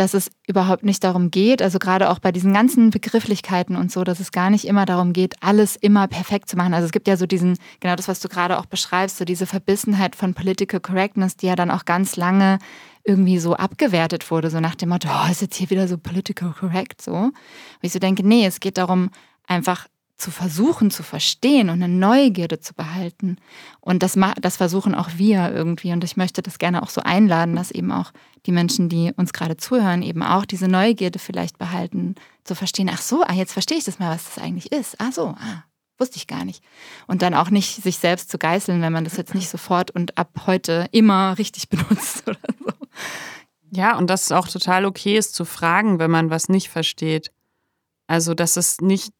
dass es überhaupt nicht darum geht, also gerade auch bei diesen ganzen Begrifflichkeiten und so, dass es gar nicht immer darum geht, alles immer perfekt zu machen. Also es gibt ja so diesen, genau das, was du gerade auch beschreibst, so diese Verbissenheit von Political Correctness, die ja dann auch ganz lange irgendwie so abgewertet wurde, so nach dem Motto, oh, ist jetzt hier wieder so political correct, so. Und ich so denke, nee, es geht darum, einfach zu versuchen zu verstehen und eine Neugierde zu behalten. Und das, das versuchen auch wir irgendwie. Und ich möchte das gerne auch so einladen, dass eben auch die Menschen, die uns gerade zuhören, eben auch diese Neugierde vielleicht behalten, zu verstehen, ach so, ah, jetzt verstehe ich das mal, was das eigentlich ist. Ach so, ah, wusste ich gar nicht. Und dann auch nicht sich selbst zu geißeln, wenn man das jetzt nicht sofort und ab heute immer richtig benutzt oder so. Ja, und dass es auch total okay ist zu fragen, wenn man was nicht versteht. Also, dass es nicht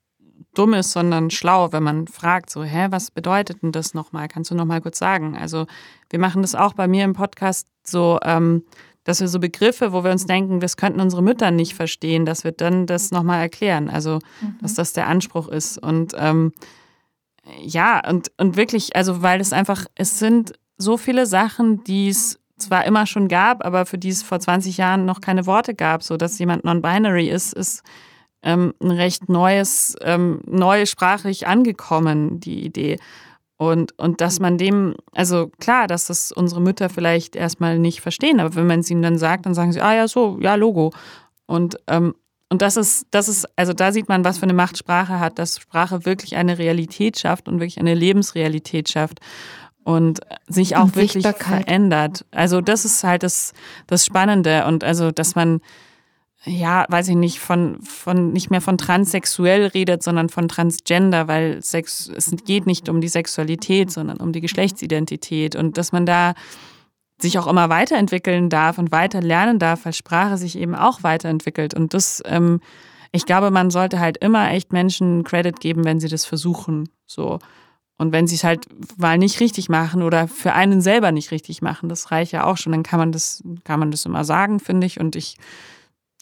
dumm ist, sondern schlau, wenn man fragt, so, hä, was bedeutet denn das nochmal? Kannst du nochmal kurz sagen? Also wir machen das auch bei mir im Podcast so, ähm, dass wir so Begriffe, wo wir uns denken, das könnten unsere Mütter nicht verstehen, dass wir dann das nochmal erklären. Also, mhm. dass das der Anspruch ist. Und ähm, ja, und, und wirklich, also weil es einfach, es sind so viele Sachen, die es zwar immer schon gab, aber für die es vor 20 Jahren noch keine Worte gab, so dass jemand non-binary ist, ist ähm, ein recht neues, ähm, neu sprachlich angekommen, die Idee. Und, und dass man dem, also klar, dass das unsere Mütter vielleicht erstmal nicht verstehen, aber wenn man es ihnen dann sagt, dann sagen sie, ah ja, so, ja, Logo. Und, ähm, und das ist, das ist, also da sieht man, was für eine Macht Sprache hat, dass Sprache wirklich eine Realität schafft und wirklich eine Lebensrealität schafft und sich auch und wirklich verändert. Also das ist halt das, das Spannende und also, dass man ja, weiß ich nicht, von, von nicht mehr von transsexuell redet, sondern von transgender, weil Sex, es geht nicht um die Sexualität, sondern um die Geschlechtsidentität und dass man da sich auch immer weiterentwickeln darf und weiter lernen darf, weil Sprache sich eben auch weiterentwickelt. Und das, ähm, ich glaube, man sollte halt immer echt Menschen Credit geben, wenn sie das versuchen. So. Und wenn sie es halt mal nicht richtig machen oder für einen selber nicht richtig machen, das reicht ja auch schon, dann kann man das, kann man das immer sagen, finde ich. Und ich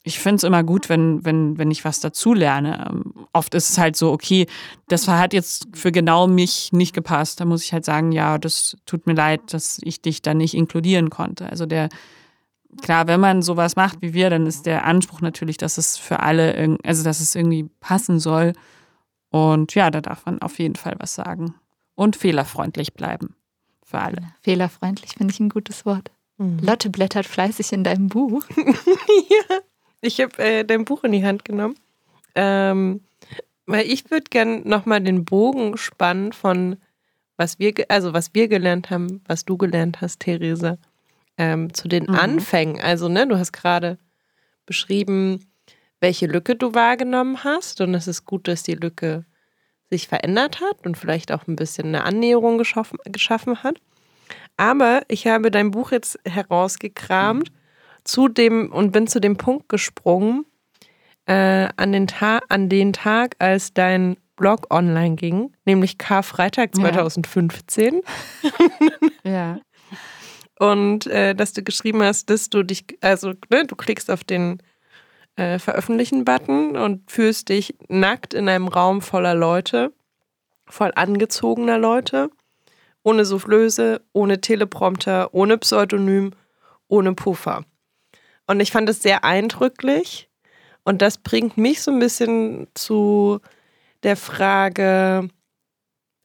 ich finde es immer gut, wenn, wenn, wenn ich was dazulerne. Ähm, oft ist es halt so, okay, das hat jetzt für genau mich nicht gepasst. Da muss ich halt sagen, ja, das tut mir leid, dass ich dich da nicht inkludieren konnte. Also der, klar, wenn man sowas macht wie wir, dann ist der Anspruch natürlich, dass es für alle, also dass es irgendwie passen soll. Und ja, da darf man auf jeden Fall was sagen. Und fehlerfreundlich bleiben. Für alle. Fehlerfreundlich finde ich ein gutes Wort. Mhm. Lotte blättert fleißig in deinem Buch. ja. Ich habe äh, dein Buch in die Hand genommen. Ähm, weil ich würde gerne nochmal den Bogen spannen von was wir, also was wir gelernt haben, was du gelernt hast, Therese, ähm, zu den mhm. Anfängen. Also, ne, du hast gerade beschrieben, welche Lücke du wahrgenommen hast. Und es ist gut, dass die Lücke sich verändert hat und vielleicht auch ein bisschen eine Annäherung geschaffen, geschaffen hat. Aber ich habe dein Buch jetzt herausgekramt zu dem und bin zu dem Punkt gesprungen, äh, an, den an den Tag, als dein Blog online ging, nämlich Karfreitag 2015. Ja. ja. Und äh, dass du geschrieben hast, dass du dich, also ne, du klickst auf den äh, Veröffentlichen-Button und fühlst dich nackt in einem Raum voller Leute, voll angezogener Leute, ohne Soufflöse, ohne Teleprompter, ohne Pseudonym, ohne Puffer. Und ich fand es sehr eindrücklich. Und das bringt mich so ein bisschen zu der Frage,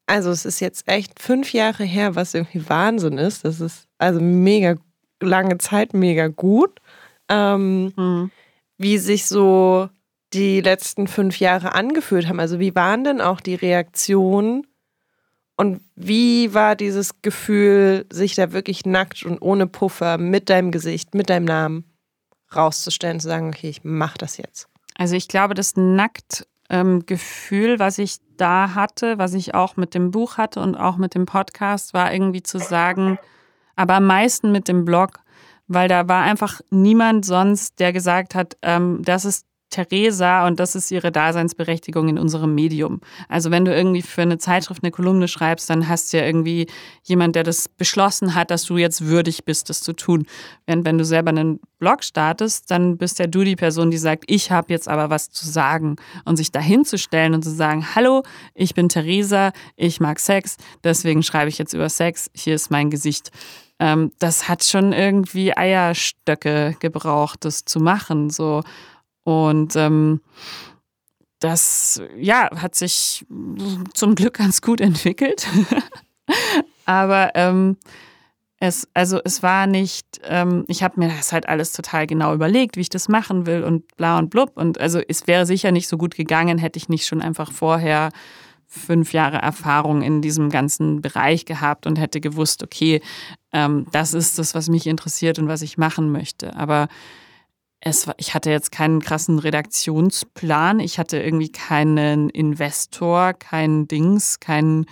also es ist jetzt echt fünf Jahre her, was irgendwie Wahnsinn ist. Das ist also mega lange Zeit, mega gut. Ähm, mhm. Wie sich so die letzten fünf Jahre angefühlt haben. Also wie waren denn auch die Reaktionen und wie war dieses Gefühl, sich da wirklich nackt und ohne Puffer mit deinem Gesicht, mit deinem Namen rauszustellen, zu sagen, okay, ich mache das jetzt? Also ich glaube, das Nacktgefühl, ähm, was ich da hatte, was ich auch mit dem Buch hatte und auch mit dem Podcast, war irgendwie zu sagen, aber am meisten mit dem Blog, weil da war einfach niemand sonst, der gesagt hat, ähm, das ist Theresa und das ist ihre Daseinsberechtigung in unserem Medium. Also wenn du irgendwie für eine Zeitschrift eine Kolumne schreibst, dann hast du ja irgendwie jemand, der das beschlossen hat, dass du jetzt würdig bist, das zu tun. Während wenn du selber einen Blog startest, dann bist ja du die Person, die sagt, ich habe jetzt aber was zu sagen und sich dahin zu stellen und zu sagen, hallo, ich bin Theresa, ich mag Sex, deswegen schreibe ich jetzt über Sex, hier ist mein Gesicht ähm, das hat schon irgendwie Eierstöcke gebraucht, das zu machen. So. Und ähm, das ja, hat sich zum Glück ganz gut entwickelt. Aber ähm, es, also es war nicht, ähm, ich habe mir das halt alles total genau überlegt, wie ich das machen will und bla und blub. Und also es wäre sicher nicht so gut gegangen, hätte ich nicht schon einfach vorher fünf Jahre Erfahrung in diesem ganzen Bereich gehabt und hätte gewusst, okay, ähm, das ist das, was mich interessiert und was ich machen möchte. Aber es war, ich hatte jetzt keinen krassen Redaktionsplan, ich hatte irgendwie keinen Investor, keinen Dings, keinen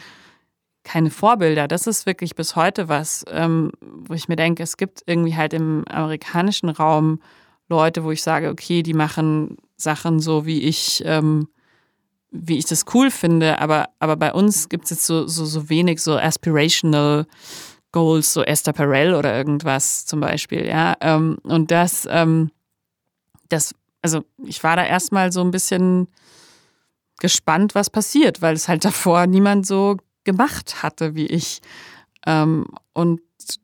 keine Vorbilder. Das ist wirklich bis heute was, ähm, wo ich mir denke, es gibt irgendwie halt im amerikanischen Raum Leute, wo ich sage, okay, die machen Sachen so, wie ich ähm, wie ich das cool finde, aber, aber bei uns gibt es jetzt so, so, so wenig so aspirational Goals, so Esther Perel oder irgendwas zum Beispiel, ja. Ähm, und das, ähm, das, also ich war da erstmal so ein bisschen gespannt, was passiert, weil es halt davor niemand so gemacht hatte wie ich. Ähm, und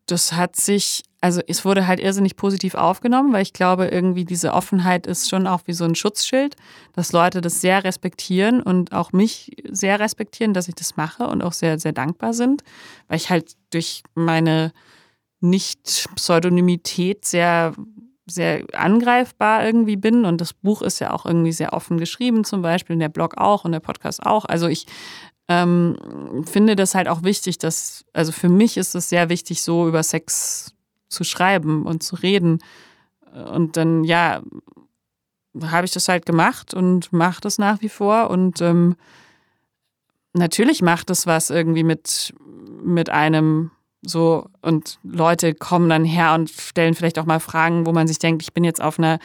das hat sich also es wurde halt irrsinnig positiv aufgenommen, weil ich glaube, irgendwie diese Offenheit ist schon auch wie so ein Schutzschild, dass Leute das sehr respektieren und auch mich sehr respektieren, dass ich das mache und auch sehr, sehr dankbar sind, weil ich halt durch meine Nicht-Pseudonymität sehr, sehr angreifbar irgendwie bin und das Buch ist ja auch irgendwie sehr offen geschrieben zum Beispiel, und der Blog auch und der Podcast auch. Also ich ähm, finde das halt auch wichtig, dass, also für mich ist es sehr wichtig, so über Sex zu schreiben und zu reden. Und dann, ja, habe ich das halt gemacht und mache das nach wie vor. Und ähm, natürlich macht es was irgendwie mit, mit einem so. Und Leute kommen dann her und stellen vielleicht auch mal Fragen, wo man sich denkt, ich bin jetzt auf einer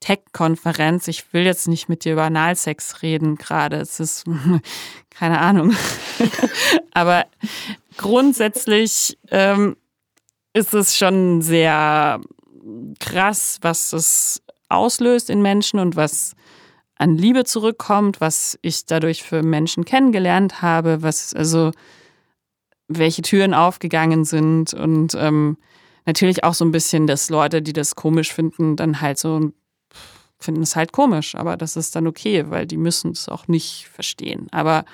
Tech-Konferenz. Ich will jetzt nicht mit dir über Analsex reden gerade. Es ist keine Ahnung. Aber grundsätzlich ähm, ist es schon sehr krass, was es auslöst in Menschen und was an Liebe zurückkommt, was ich dadurch für Menschen kennengelernt habe, was also welche Türen aufgegangen sind und ähm, natürlich auch so ein bisschen, dass Leute, die das komisch finden, dann halt so finden es halt komisch, aber das ist dann okay, weil die müssen es auch nicht verstehen. Aber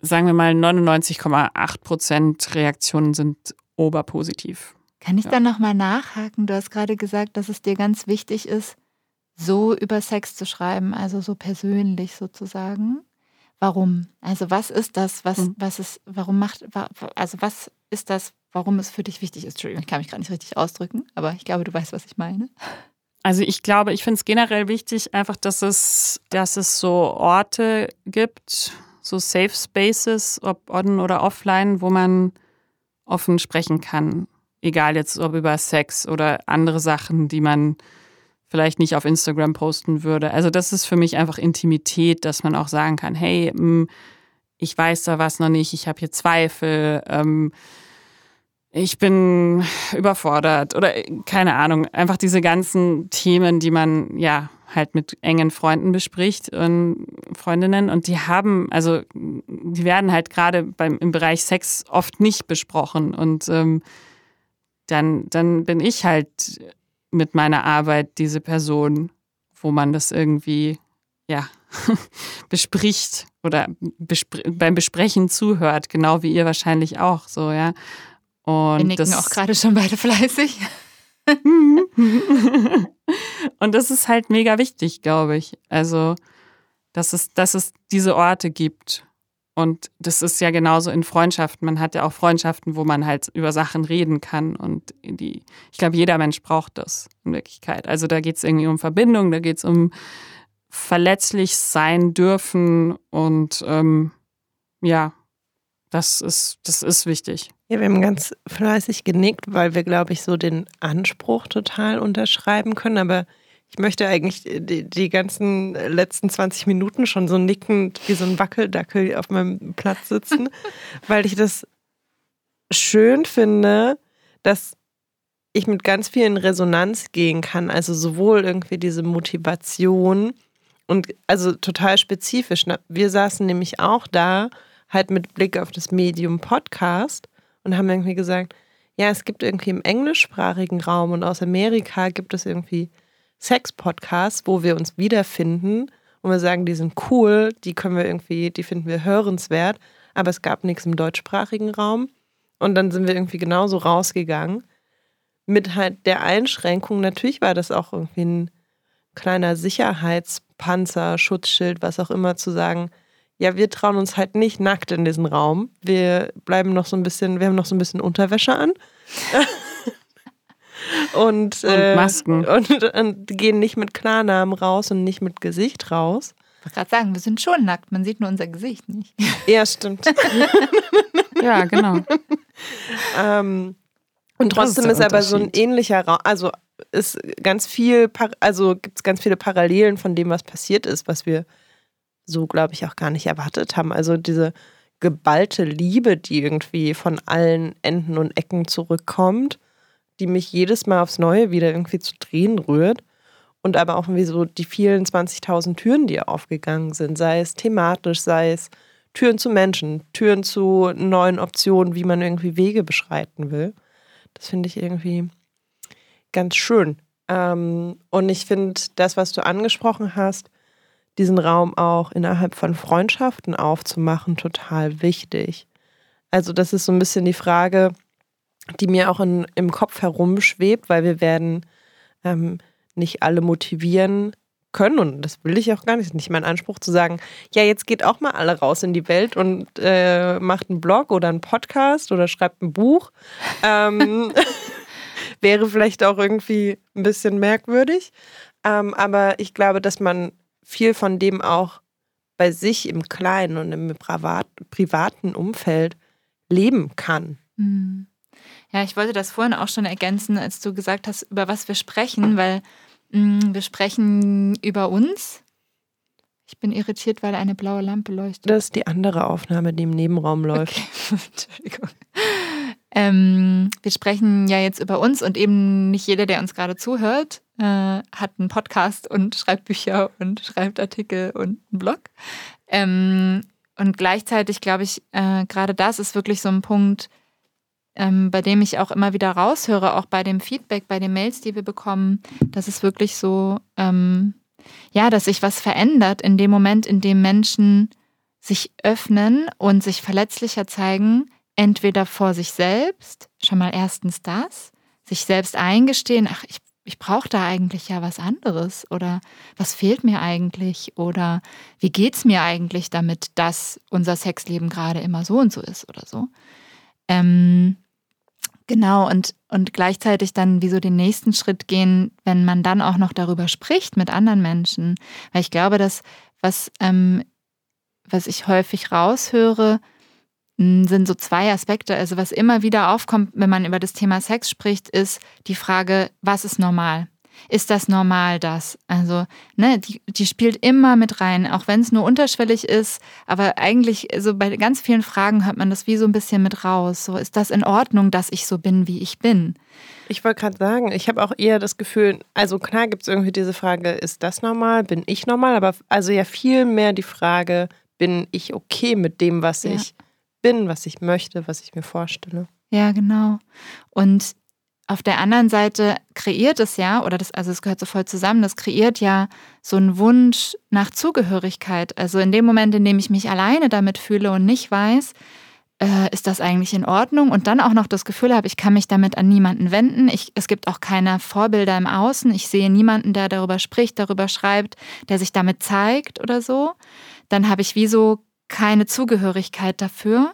sagen wir mal, 99,8 Prozent Reaktionen sind oberpositiv. Kann ich ja. dann nochmal nachhaken? Du hast gerade gesagt, dass es dir ganz wichtig ist, so über Sex zu schreiben, also so persönlich sozusagen. Warum? Also was ist das, was, mhm. was ist, warum macht, also was ist das, warum es für dich wichtig ist? Entschuldigung, ich kann mich gerade nicht richtig ausdrücken, aber ich glaube, du weißt, was ich meine. Also ich glaube, ich finde es generell wichtig, einfach, dass es, dass es so Orte gibt, so Safe Spaces, ob on oder offline, wo man offen sprechen kann. Egal jetzt ob über Sex oder andere Sachen, die man vielleicht nicht auf Instagram posten würde. Also das ist für mich einfach Intimität, dass man auch sagen kann, hey, mm, ich weiß da was noch nicht, ich habe hier Zweifel, ähm, ich bin überfordert oder äh, keine Ahnung, einfach diese ganzen Themen, die man ja halt mit engen Freunden bespricht und Freundinnen und die haben, also die werden halt gerade im Bereich Sex oft nicht besprochen und ähm, dann, dann bin ich halt mit meiner Arbeit diese Person, wo man das irgendwie ja bespricht oder bespr beim Besprechen zuhört, genau wie ihr wahrscheinlich auch so, ja. Und Wir nicken das, auch gerade schon beide fleißig. und das ist halt mega wichtig, glaube ich. Also, dass es, dass es diese Orte gibt. Und das ist ja genauso in Freundschaften. Man hat ja auch Freundschaften, wo man halt über Sachen reden kann. Und die, ich glaube, jeder Mensch braucht das in Wirklichkeit. Also da geht es irgendwie um Verbindung, da geht es um verletzlich sein dürfen. Und ähm, ja, das ist, das ist wichtig. Ja, wir haben ganz fleißig genickt, weil wir, glaube ich, so den Anspruch total unterschreiben können. Aber ich möchte eigentlich die, die, ganzen letzten 20 Minuten schon so nickend wie so ein Wackeldackel auf meinem Platz sitzen, weil ich das schön finde, dass ich mit ganz viel in Resonanz gehen kann. Also sowohl irgendwie diese Motivation und also total spezifisch. Wir saßen nämlich auch da, halt mit Blick auf das Medium Podcast und haben irgendwie gesagt, ja, es gibt irgendwie im englischsprachigen Raum und aus Amerika gibt es irgendwie Sex-Podcasts, wo wir uns wiederfinden und wir sagen, die sind cool, die können wir irgendwie, die finden wir hörenswert, aber es gab nichts im deutschsprachigen Raum. Und dann sind wir irgendwie genauso rausgegangen. Mit halt der Einschränkung, natürlich war das auch irgendwie ein kleiner Sicherheitspanzer, Schutzschild, was auch immer, zu sagen, ja, wir trauen uns halt nicht nackt in diesen Raum. Wir bleiben noch so ein bisschen, wir haben noch so ein bisschen Unterwäsche an. und, und äh, Masken. Und, und, gehen nicht mit Klarnamen raus und nicht mit Gesicht raus. Ich wollte gerade sagen, wir sind schon nackt, man sieht nur unser Gesicht nicht. Ja, stimmt. ja, genau. ähm, und trotzdem ist, ist aber so ein ähnlicher Raum, also ist ganz viel, also gibt es ganz viele Parallelen von dem, was passiert ist, was wir so, glaube ich, auch gar nicht erwartet haben. Also diese geballte Liebe, die irgendwie von allen Enden und Ecken zurückkommt, die mich jedes Mal aufs Neue wieder irgendwie zu drehen rührt. Und aber auch irgendwie so die vielen 20.000 Türen, die aufgegangen sind, sei es thematisch, sei es Türen zu Menschen, Türen zu neuen Optionen, wie man irgendwie Wege beschreiten will. Das finde ich irgendwie ganz schön. Ähm, und ich finde das, was du angesprochen hast, diesen Raum auch innerhalb von Freundschaften aufzumachen, total wichtig. Also das ist so ein bisschen die Frage, die mir auch in, im Kopf herumschwebt, weil wir werden ähm, nicht alle motivieren können und das will ich auch gar nicht. Das ist nicht mein Anspruch zu sagen, ja, jetzt geht auch mal alle raus in die Welt und äh, macht einen Blog oder einen Podcast oder schreibt ein Buch. Ähm, wäre vielleicht auch irgendwie ein bisschen merkwürdig. Ähm, aber ich glaube, dass man viel von dem auch bei sich im kleinen und im privat, privaten Umfeld leben kann. Mhm. Ja, ich wollte das vorhin auch schon ergänzen, als du gesagt hast, über was wir sprechen, weil mh, mm, wir sprechen über uns. Ich bin irritiert, weil eine blaue Lampe leuchtet. Das ist die andere Aufnahme, die im Nebenraum läuft. Okay. Entschuldigung. Ähm, wir sprechen ja jetzt über uns und eben nicht jeder, der uns gerade zuhört, äh, hat einen Podcast und schreibt Bücher und schreibt Artikel und einen Blog. Ähm, und gleichzeitig glaube ich, äh, gerade das ist wirklich so ein Punkt, ähm, bei dem ich auch immer wieder raushöre, auch bei dem Feedback, bei den Mails, die wir bekommen, dass es wirklich so, ähm, ja, dass sich was verändert in dem Moment, in dem Menschen sich öffnen und sich verletzlicher zeigen, entweder vor sich selbst, schon mal erstens das, sich selbst eingestehen, ach, ich, ich brauche da eigentlich ja was anderes oder was fehlt mir eigentlich oder wie geht es mir eigentlich damit, dass unser Sexleben gerade immer so und so ist oder so. Ähm, genau, und, und gleichzeitig dann wie so den nächsten Schritt gehen, wenn man dann auch noch darüber spricht mit anderen Menschen. Weil ich glaube, dass was, ähm, was ich häufig raushöre, sind so zwei Aspekte. Also was immer wieder aufkommt, wenn man über das Thema Sex spricht, ist die Frage, was ist normal? Ist das normal, das? Also, ne, die, die spielt immer mit rein, auch wenn es nur unterschwellig ist. Aber eigentlich, so also bei ganz vielen Fragen hört man das wie so ein bisschen mit raus. So, ist das in Ordnung, dass ich so bin, wie ich bin? Ich wollte gerade sagen, ich habe auch eher das Gefühl, also klar gibt es irgendwie diese Frage, ist das normal, bin ich normal? Aber also ja viel mehr die Frage, bin ich okay mit dem, was ja. ich bin, was ich möchte, was ich mir vorstelle. Ja, genau. Und auf der anderen Seite kreiert es ja, oder das, also es gehört so voll zusammen, das kreiert ja so einen Wunsch nach Zugehörigkeit. Also in dem Moment, in dem ich mich alleine damit fühle und nicht weiß, äh, ist das eigentlich in Ordnung? Und dann auch noch das Gefühl habe, ich kann mich damit an niemanden wenden. Ich, es gibt auch keine Vorbilder im Außen. Ich sehe niemanden, der darüber spricht, darüber schreibt, der sich damit zeigt oder so. Dann habe ich wie so keine Zugehörigkeit dafür.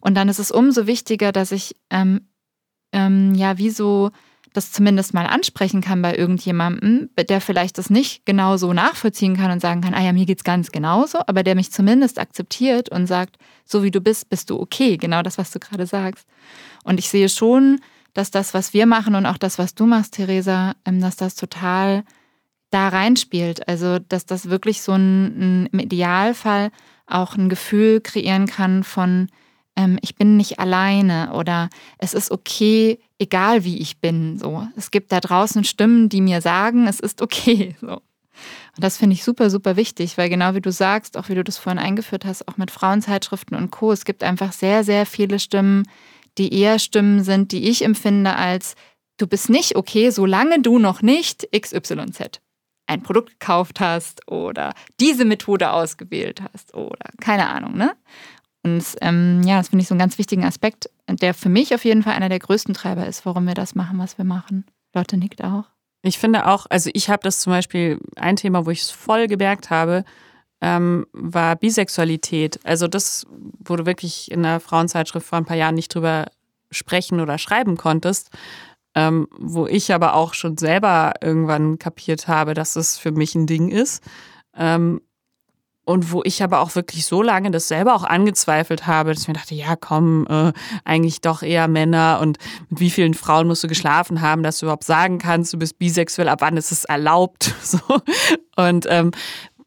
Und dann ist es umso wichtiger, dass ich ähm, ähm, ja wie so das zumindest mal ansprechen kann bei irgendjemandem, der vielleicht das nicht genau so nachvollziehen kann und sagen kann, ah ja, mir geht's ganz genauso, aber der mich zumindest akzeptiert und sagt, so wie du bist, bist du okay, genau das, was du gerade sagst. Und ich sehe schon, dass das, was wir machen und auch das, was du machst, Theresa, ähm, dass das total da reinspielt. Also, dass das wirklich so ein, ein im Idealfall auch ein Gefühl kreieren kann von, ähm, ich bin nicht alleine oder es ist okay, egal wie ich bin. So, es gibt da draußen Stimmen, die mir sagen, es ist okay. So. Und das finde ich super, super wichtig, weil genau wie du sagst, auch wie du das vorhin eingeführt hast, auch mit Frauenzeitschriften und Co. Es gibt einfach sehr, sehr viele Stimmen, die eher Stimmen sind, die ich empfinde als du bist nicht okay, solange du noch nicht XYZ ein Produkt gekauft hast oder diese Methode ausgewählt hast oder keine Ahnung, ne? Und ähm, ja, das finde ich so einen ganz wichtigen Aspekt, der für mich auf jeden Fall einer der größten Treiber ist, warum wir das machen, was wir machen. Lotte nickt auch. Ich finde auch, also ich habe das zum Beispiel, ein Thema, wo ich es voll gemerkt habe, ähm, war Bisexualität. Also das, wo du wirklich in der Frauenzeitschrift vor ein paar Jahren nicht drüber sprechen oder schreiben konntest, ähm, wo ich aber auch schon selber irgendwann kapiert habe, dass es für mich ein Ding ist. Ähm, und wo ich aber auch wirklich so lange das selber auch angezweifelt habe, dass ich mir dachte, ja komm, äh, eigentlich doch eher Männer und mit wie vielen Frauen musst du geschlafen haben, dass du überhaupt sagen kannst, du bist bisexuell, ab wann ist es erlaubt? So. Und ähm,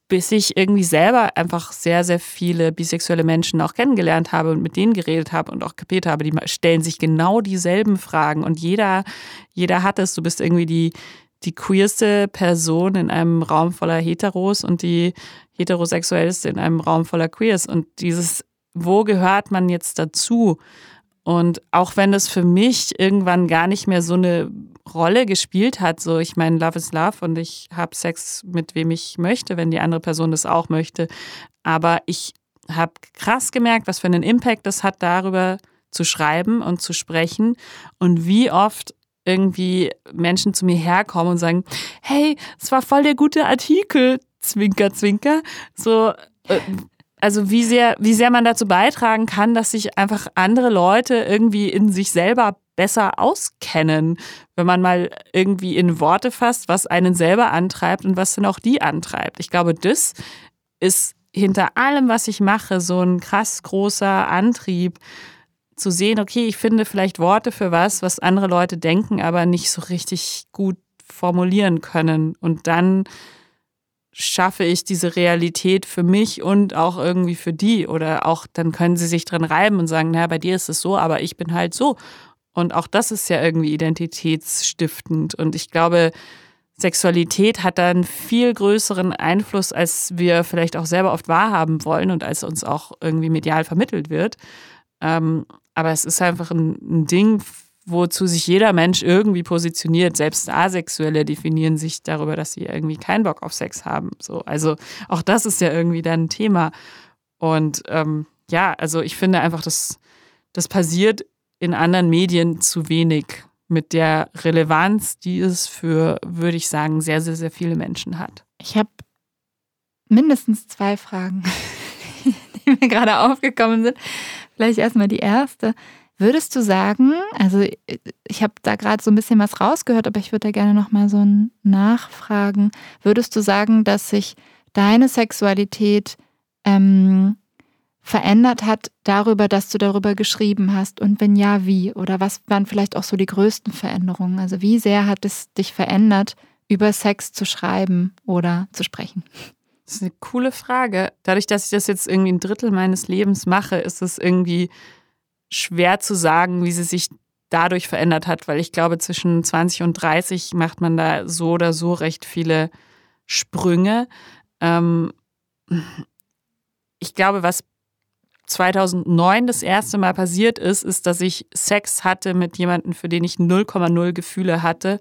bis ich irgendwie selber einfach sehr, sehr viele bisexuelle Menschen auch kennengelernt habe und mit denen geredet habe und auch kapiert habe, die stellen sich genau dieselben Fragen und jeder, jeder hat es. Du bist irgendwie die, die queerste Person in einem Raum voller Heteros und die heterosexuellste in einem Raum voller Queers. Und dieses, wo gehört man jetzt dazu? Und auch wenn das für mich irgendwann gar nicht mehr so eine Rolle gespielt hat, so ich meine, Love is Love und ich habe Sex mit wem ich möchte, wenn die andere Person das auch möchte. Aber ich habe krass gemerkt, was für einen Impact das hat, darüber zu schreiben und zu sprechen und wie oft irgendwie Menschen zu mir herkommen und sagen, hey, es war voll der gute Artikel, Zwinker, Zwinker. So, äh, also wie sehr, wie sehr man dazu beitragen kann, dass sich einfach andere Leute irgendwie in sich selber besser auskennen, wenn man mal irgendwie in Worte fasst, was einen selber antreibt und was dann auch die antreibt. Ich glaube, das ist hinter allem, was ich mache, so ein krass großer Antrieb, zu sehen, okay, ich finde vielleicht Worte für was, was andere Leute denken, aber nicht so richtig gut formulieren können. Und dann schaffe ich diese Realität für mich und auch irgendwie für die. Oder auch dann können sie sich dran reiben und sagen, naja, bei dir ist es so, aber ich bin halt so. Und auch das ist ja irgendwie identitätsstiftend. Und ich glaube, Sexualität hat da einen viel größeren Einfluss, als wir vielleicht auch selber oft wahrhaben wollen und als uns auch irgendwie medial vermittelt wird. Ähm, aber es ist einfach ein, ein Ding, wozu sich jeder Mensch irgendwie positioniert. Selbst Asexuelle definieren sich darüber, dass sie irgendwie keinen Bock auf Sex haben. So, also auch das ist ja irgendwie dann ein Thema. Und ähm, ja, also ich finde einfach, dass das passiert in anderen Medien zu wenig mit der Relevanz, die es für, würde ich sagen, sehr, sehr, sehr viele Menschen hat. Ich habe mindestens zwei Fragen, die mir gerade aufgekommen sind. Vielleicht erstmal die erste. Würdest du sagen, also ich habe da gerade so ein bisschen was rausgehört, aber ich würde da gerne nochmal so nachfragen. Würdest du sagen, dass sich deine Sexualität ähm, verändert hat darüber, dass du darüber geschrieben hast? Und wenn ja, wie? Oder was waren vielleicht auch so die größten Veränderungen? Also wie sehr hat es dich verändert, über Sex zu schreiben oder zu sprechen? Das ist eine coole Frage. Dadurch, dass ich das jetzt irgendwie ein Drittel meines Lebens mache, ist es irgendwie schwer zu sagen, wie sie sich dadurch verändert hat, weil ich glaube, zwischen 20 und 30 macht man da so oder so recht viele Sprünge. Ähm ich glaube, was 2009 das erste Mal passiert ist, ist, dass ich Sex hatte mit jemandem, für den ich 0,0 Gefühle hatte,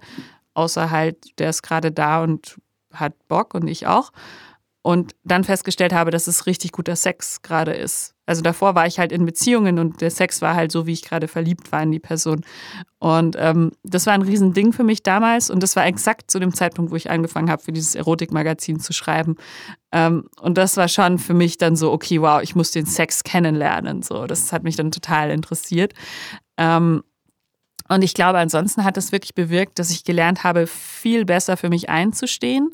außer halt, der ist gerade da und hat Bock und ich auch und dann festgestellt habe, dass es richtig guter Sex gerade ist. Also davor war ich halt in Beziehungen und der Sex war halt so, wie ich gerade verliebt war in die Person. Und ähm, das war ein Riesending für mich damals und das war exakt zu dem Zeitpunkt, wo ich angefangen habe, für dieses Erotikmagazin zu schreiben. Ähm, und das war schon für mich dann so, okay, wow, ich muss den Sex kennenlernen. So, das hat mich dann total interessiert. Ähm, und ich glaube, ansonsten hat das wirklich bewirkt, dass ich gelernt habe, viel besser für mich einzustehen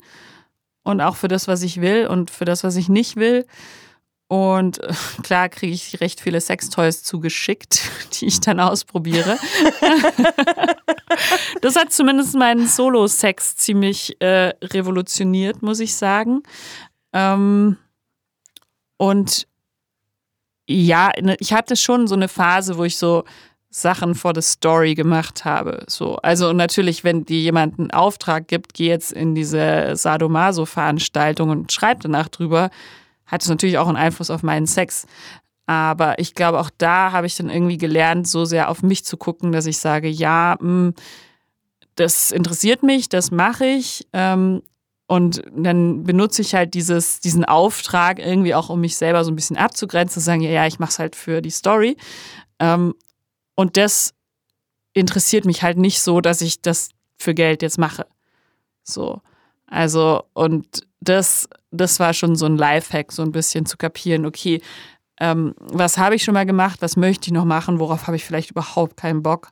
und auch für das, was ich will und für das, was ich nicht will. Und äh, klar kriege ich recht viele Sextoys zugeschickt, die ich dann ausprobiere. das hat zumindest meinen Solo-Sex ziemlich äh, revolutioniert, muss ich sagen. Ähm, und ja, ne, ich hatte schon so eine Phase, wo ich so Sachen for the Story gemacht habe. So, also natürlich, wenn dir jemand einen Auftrag gibt, geh jetzt in diese Sadomaso-Veranstaltung und schreib danach drüber, hat es natürlich auch einen Einfluss auf meinen Sex. Aber ich glaube, auch da habe ich dann irgendwie gelernt, so sehr auf mich zu gucken, dass ich sage, ja, mh, hm, das interessiert mich, das mache ich. Ähm, und dann benutze ich halt dieses, diesen Auftrag irgendwie auch, um mich selber so ein bisschen abzugrenzen, zu sagen, ja, ja, ich mache es halt für die Story. Ähm, und das interessiert mich halt nicht so, dass ich das für Geld jetzt mache. So. Also, und das, das war schon so ein Lifehack, so ein bisschen zu kapieren, okay, ähm, was habe ich schon mal gemacht, was möchte ich noch machen, worauf habe ich vielleicht überhaupt keinen Bock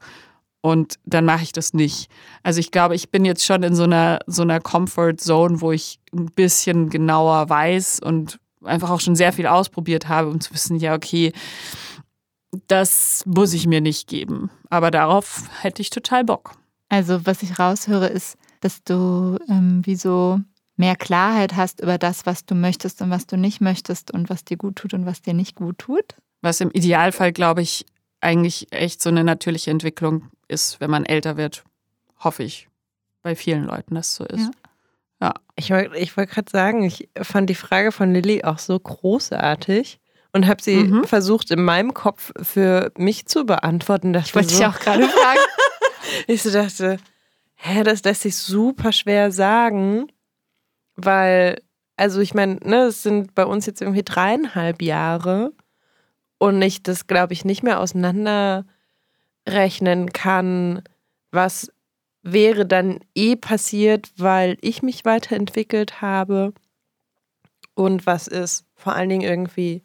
und dann mache ich das nicht. Also ich glaube, ich bin jetzt schon in so einer, so einer Comfort Zone, wo ich ein bisschen genauer weiß und einfach auch schon sehr viel ausprobiert habe, um zu wissen, ja, okay, das muss ich mir nicht geben. Aber darauf hätte ich total Bock. Also was ich raushöre, ist, dass du ähm, wie so mehr Klarheit hast über das, was du möchtest und was du nicht möchtest und was dir gut tut und was dir nicht gut tut. Was im Idealfall, glaube ich, eigentlich echt so eine natürliche Entwicklung ist, wenn man älter wird. Hoffe ich. Bei vielen Leuten, dass so ist. Ja. ja. Ich wollte ich wollt gerade sagen, ich fand die Frage von Lilly auch so großartig und habe sie mhm. versucht, in meinem Kopf für mich zu beantworten. Das wollte so, ich auch gerade fragen. ich so dachte, hä, das lässt sich super schwer sagen, weil, also ich meine, ne, es sind bei uns jetzt irgendwie dreieinhalb Jahre und ich das, glaube ich, nicht mehr auseinanderrechnen kann, was wäre dann eh passiert, weil ich mich weiterentwickelt habe und was ist vor allen Dingen irgendwie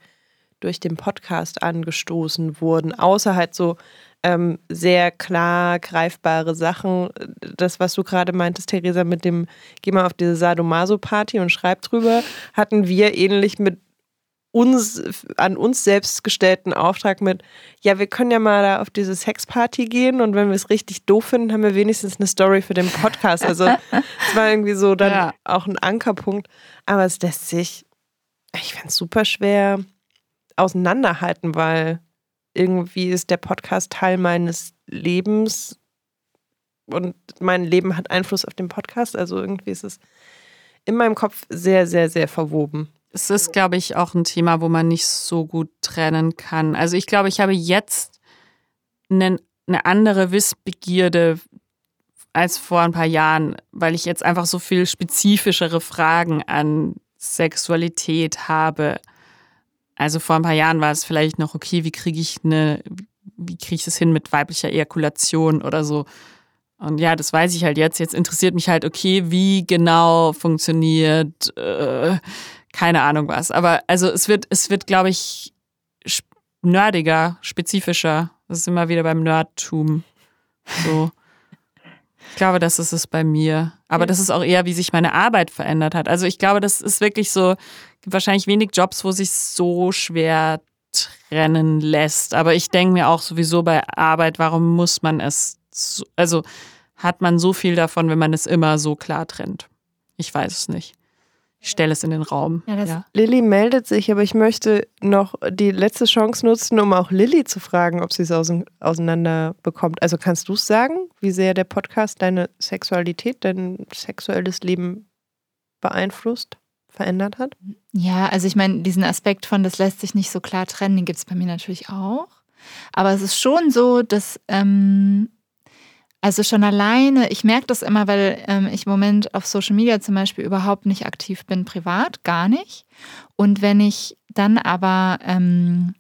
durch den Podcast angestoßen wurden, außer halt so ähm, sehr klar greifbare Sachen. Das, was du gerade meintest, Theresa, mit dem Geh mal auf diese Sadomaso-Party und schreib drüber, hatten wir ähnlich mit uns, an uns selbst gestellten Auftrag mit, ja, wir können ja mal da auf diese Sexparty gehen und wenn wir es richtig doof finden, haben wir wenigstens eine Story für den Podcast. Also es war irgendwie so dann ja. auch ein Ankerpunkt. Aber es lässt sich, ich fände es super schwer auseinanderhalten, weil irgendwie ist der Podcast Teil meines Lebens und mein Leben hat Einfluss auf den Podcast. Also irgendwie ist es in meinem Kopf sehr, sehr, sehr verwoben. Es ist, glaube ich, auch ein Thema, wo man nicht so gut trennen kann. Also ich glaube, ich habe jetzt eine, eine andere Wissbegierde als vor ein paar Jahren, weil ich jetzt einfach so viel spezifischere Fragen an Sexualität habe. Also vor ein paar Jahren war es vielleicht noch, okay, wie kriege ich eine, wie kriege ich das hin mit weiblicher Ejakulation oder so. Und ja, das weiß ich halt jetzt. Jetzt interessiert mich halt, okay, wie genau funktioniert, äh, keine Ahnung was. Aber also es wird, es wird, glaube ich, nerdiger, spezifischer. Das ist immer wieder beim Nerdtum. So. Ich glaube, das ist es bei mir. Aber das ist auch eher, wie sich meine Arbeit verändert hat. Also ich glaube, das ist wirklich so, gibt wahrscheinlich wenig Jobs, wo sich so schwer trennen lässt. Aber ich denke mir auch sowieso bei Arbeit, warum muss man es, so, also hat man so viel davon, wenn man es immer so klar trennt? Ich weiß es nicht. Ich stelle es in den Raum. Ja, ja. Lilly meldet sich, aber ich möchte noch die letzte Chance nutzen, um auch Lilly zu fragen, ob sie es auseinander bekommt. Also kannst du es sagen, wie sehr der Podcast deine Sexualität, dein sexuelles Leben beeinflusst? verändert hat? Ja, also ich meine, diesen Aspekt von, das lässt sich nicht so klar trennen, den gibt es bei mir natürlich auch. Aber es ist schon so, dass, ähm, also schon alleine, ich merke das immer, weil ähm, ich im Moment auf Social Media zum Beispiel überhaupt nicht aktiv bin, privat, gar nicht. Und wenn ich dann aber ähm,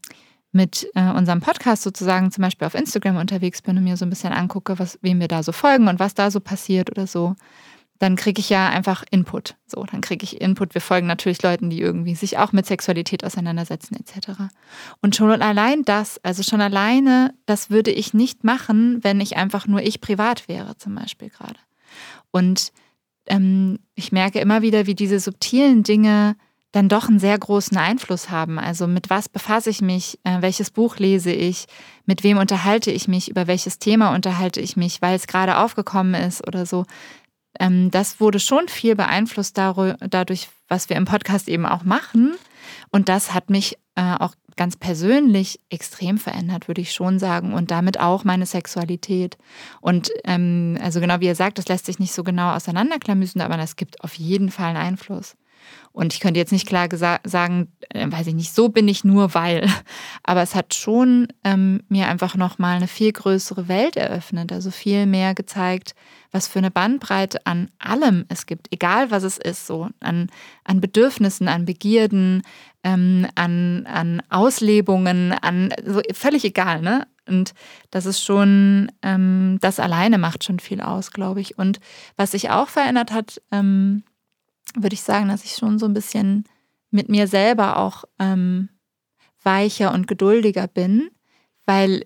mit äh, unserem Podcast sozusagen zum Beispiel auf Instagram unterwegs bin und mir so ein bisschen angucke, was, wem wir da so folgen und was da so passiert oder so, dann kriege ich ja einfach Input. So, dann kriege ich Input. Wir folgen natürlich Leuten, die irgendwie sich auch mit Sexualität auseinandersetzen, etc. Und schon allein das, also schon alleine, das würde ich nicht machen, wenn ich einfach nur ich privat wäre, zum Beispiel gerade. Und ähm, ich merke immer wieder, wie diese subtilen Dinge dann doch einen sehr großen Einfluss haben. Also mit was befasse ich mich, äh, welches Buch lese ich, mit wem unterhalte ich mich, über welches Thema unterhalte ich mich, weil es gerade aufgekommen ist oder so. Ähm, das wurde schon viel beeinflusst dadurch, was wir im Podcast eben auch machen. Und das hat mich äh, auch ganz persönlich extrem verändert, würde ich schon sagen. Und damit auch meine Sexualität. Und ähm, also genau wie ihr sagt, das lässt sich nicht so genau auseinanderklamüsen, aber das gibt auf jeden Fall einen Einfluss. Und ich könnte jetzt nicht klar sagen, äh, weiß ich nicht, so bin ich nur weil. Aber es hat schon ähm, mir einfach nochmal eine viel größere Welt eröffnet, also viel mehr gezeigt, was für eine Bandbreite an allem es gibt, egal was es ist, so an, an Bedürfnissen, an Begierden, ähm, an, an Auslebungen, an so völlig egal, ne? Und das ist schon, ähm, das alleine macht schon viel aus, glaube ich. Und was sich auch verändert hat, ähm, würde ich sagen, dass ich schon so ein bisschen mit mir selber auch ähm, weicher und geduldiger bin, weil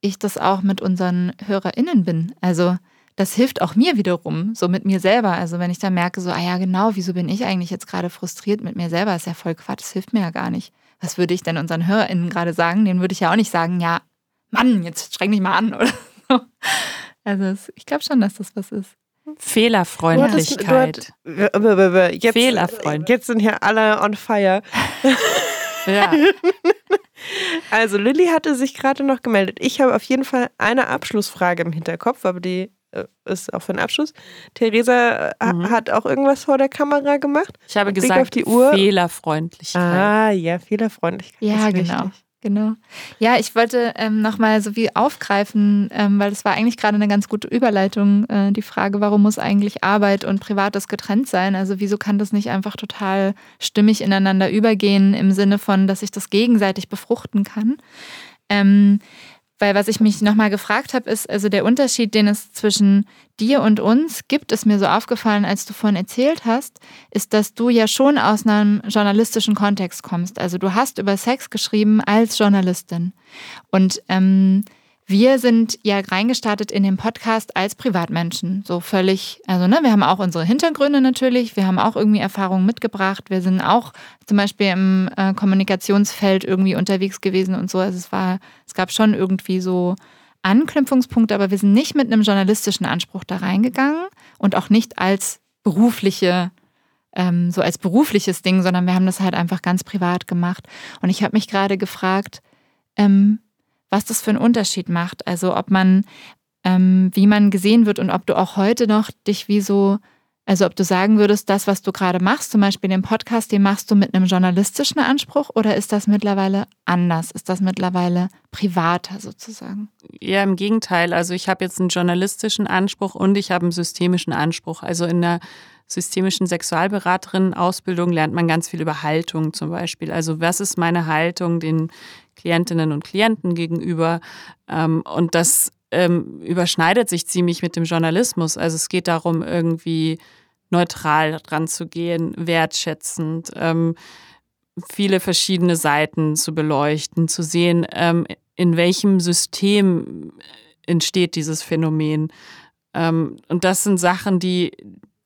ich das auch mit unseren HörerInnen bin. Also das hilft auch mir wiederum, so mit mir selber. Also wenn ich dann merke, so, ah ja, genau, wieso bin ich eigentlich jetzt gerade frustriert mit mir selber? ist ja voll Quatsch, das hilft mir ja gar nicht. Was würde ich denn unseren HörerInnen gerade sagen? Den würde ich ja auch nicht sagen, ja, Mann, jetzt streng dich mal an oder so. Also ich glaube schon, dass das was ist. Fehlerfreundlichkeit. Du hattest, du hat, jetzt, Fehlerfreund. Jetzt sind hier alle on fire. ja. Also Lilly hatte sich gerade noch gemeldet. Ich habe auf jeden Fall eine Abschlussfrage im Hinterkopf, aber die äh, ist auch für den Abschluss. Theresa äh, mhm. hat auch irgendwas vor der Kamera gemacht. Ich habe gesagt, auf die Uhr. Fehlerfreundlichkeit. Ah, ja, Fehlerfreundlichkeit. Ja, genau. Wichtig. Genau. Ja, ich wollte ähm, nochmal so wie aufgreifen, ähm, weil es war eigentlich gerade eine ganz gute Überleitung, äh, die Frage, warum muss eigentlich Arbeit und Privates getrennt sein? Also wieso kann das nicht einfach total stimmig ineinander übergehen im Sinne von, dass ich das gegenseitig befruchten kann? Ähm, weil was ich mich nochmal gefragt habe, ist, also der Unterschied, den es zwischen dir und uns gibt, ist mir so aufgefallen, als du vorhin erzählt hast, ist, dass du ja schon aus einem journalistischen Kontext kommst. Also du hast über Sex geschrieben als Journalistin. Und ähm, wir sind ja reingestartet in den Podcast als Privatmenschen, so völlig, also ne, wir haben auch unsere Hintergründe natürlich, wir haben auch irgendwie Erfahrungen mitgebracht, wir sind auch zum Beispiel im äh, Kommunikationsfeld irgendwie unterwegs gewesen und so. Also es war, es gab schon irgendwie so Anknüpfungspunkte, aber wir sind nicht mit einem journalistischen Anspruch da reingegangen und auch nicht als berufliche ähm, so als berufliches Ding, sondern wir haben das halt einfach ganz privat gemacht. Und ich habe mich gerade gefragt, ähm, was das für einen Unterschied macht. Also ob man, ähm, wie man gesehen wird und ob du auch heute noch dich wie so, also ob du sagen würdest, das, was du gerade machst, zum Beispiel den Podcast, den machst du mit einem journalistischen Anspruch oder ist das mittlerweile anders? Ist das mittlerweile privater sozusagen? Ja, im Gegenteil. Also ich habe jetzt einen journalistischen Anspruch und ich habe einen systemischen Anspruch. Also in der systemischen Sexualberaterin-Ausbildung lernt man ganz viel über Haltung zum Beispiel. Also was ist meine Haltung den Klientinnen und Klienten gegenüber? Ähm, und das ähm, überschneidet sich ziemlich mit dem Journalismus. Also es geht darum, irgendwie neutral dran zu gehen, wertschätzend, ähm, viele verschiedene Seiten zu beleuchten, zu sehen, in welchem System entsteht dieses Phänomen. und das sind Sachen, die,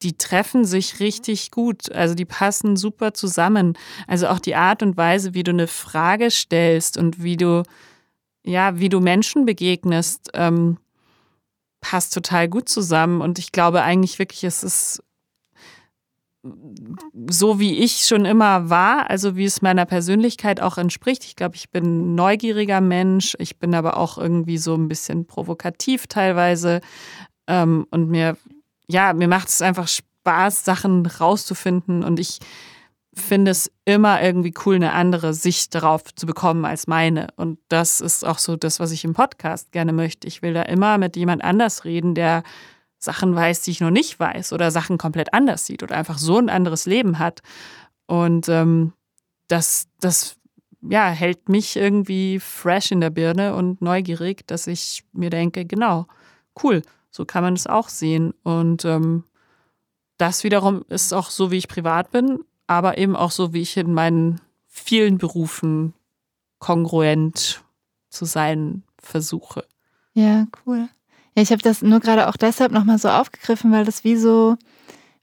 die treffen sich richtig gut. Also die passen super zusammen. Also auch die Art und Weise, wie du eine Frage stellst und wie du, ja, wie du Menschen begegnest, ähm, passt total gut zusammen. Und ich glaube eigentlich wirklich, es ist so, wie ich schon immer war, also wie es meiner Persönlichkeit auch entspricht. Ich glaube, ich bin ein neugieriger Mensch. Ich bin aber auch irgendwie so ein bisschen provokativ teilweise. Ähm, und mir ja, mir macht es einfach Spaß, Sachen rauszufinden und ich finde es immer irgendwie cool, eine andere Sicht darauf zu bekommen als meine. Und das ist auch so das, was ich im Podcast gerne möchte. Ich will da immer mit jemand anders reden, der Sachen weiß, die ich noch nicht weiß oder Sachen komplett anders sieht oder einfach so ein anderes Leben hat. Und ähm, das, das ja, hält mich irgendwie fresh in der Birne und neugierig, dass ich mir denke, genau, cool, so kann man es auch sehen. Und ähm, das wiederum ist auch so, wie ich privat bin, aber eben auch so, wie ich in meinen vielen Berufen kongruent zu sein versuche. Ja, cool. Ja, ich habe das nur gerade auch deshalb nochmal so aufgegriffen, weil das wie so,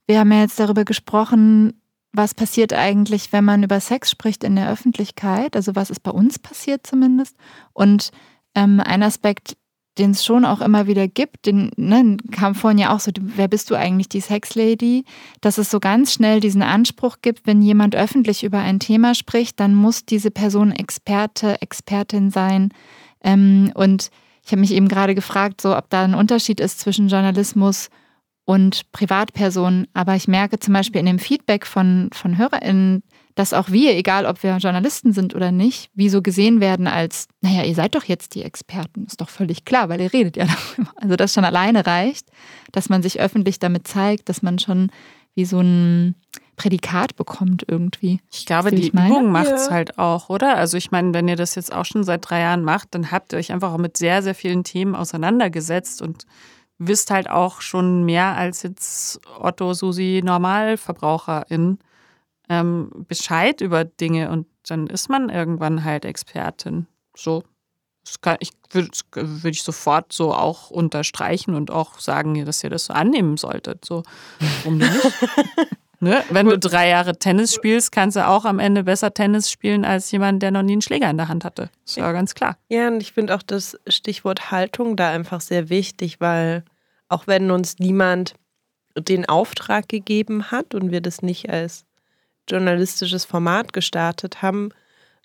wir haben ja jetzt darüber gesprochen, was passiert eigentlich, wenn man über Sex spricht in der Öffentlichkeit? Also was ist bei uns passiert zumindest? Und ähm, ein Aspekt, den es schon auch immer wieder gibt, den ne, kam vorhin ja auch so, wer bist du eigentlich, die Sexlady? Dass es so ganz schnell diesen Anspruch gibt, wenn jemand öffentlich über ein Thema spricht, dann muss diese Person Experte, Expertin sein. Ähm, und ich habe mich eben gerade gefragt, so ob da ein Unterschied ist zwischen Journalismus und Privatpersonen. Aber ich merke zum Beispiel in dem Feedback von, von HörerInnen, dass auch wir, egal ob wir Journalisten sind oder nicht, wie so gesehen werden als, naja, ihr seid doch jetzt die Experten. Ist doch völlig klar, weil ihr redet ja darüber. Also das schon alleine reicht, dass man sich öffentlich damit zeigt, dass man schon wie so ein Prädikat bekommt irgendwie. Ich glaube, die Übung macht es ja. halt auch, oder? Also ich meine, wenn ihr das jetzt auch schon seit drei Jahren macht, dann habt ihr euch einfach auch mit sehr, sehr vielen Themen auseinandergesetzt und wisst halt auch schon mehr als jetzt Otto, Susi, Normalverbraucherin ähm, Bescheid über Dinge und dann ist man irgendwann halt Expertin. So. Kann, ich würde würd ich sofort so auch unterstreichen und auch sagen, dass ihr das so annehmen solltet. So, warum nicht? ne? Wenn du drei Jahre Tennis spielst, kannst du auch am Ende besser Tennis spielen als jemand, der noch nie einen Schläger in der Hand hatte. Das war ganz klar. Ja, und ich finde auch das Stichwort Haltung da einfach sehr wichtig, weil auch wenn uns niemand den Auftrag gegeben hat und wir das nicht als journalistisches Format gestartet haben,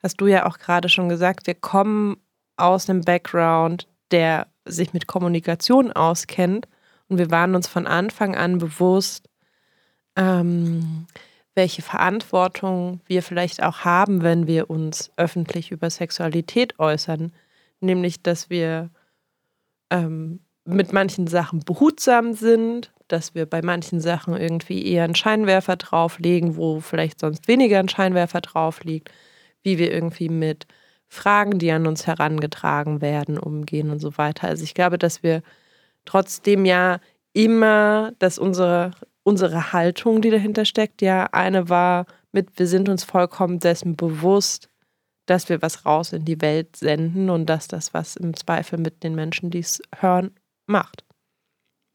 hast du ja auch gerade schon gesagt, wir kommen aus einem Background, der sich mit Kommunikation auskennt. Und wir waren uns von Anfang an bewusst, ähm, welche Verantwortung wir vielleicht auch haben, wenn wir uns öffentlich über Sexualität äußern. Nämlich, dass wir ähm, mit manchen Sachen behutsam sind, dass wir bei manchen Sachen irgendwie eher einen Scheinwerfer drauflegen, wo vielleicht sonst weniger ein Scheinwerfer drauf liegt, wie wir irgendwie mit Fragen, die an uns herangetragen werden, umgehen und so weiter. Also ich glaube, dass wir trotzdem ja immer, dass unsere, unsere Haltung, die dahinter steckt, ja eine war mit, wir sind uns vollkommen dessen bewusst, dass wir was raus in die Welt senden und dass das was im Zweifel mit den Menschen, die es hören, macht.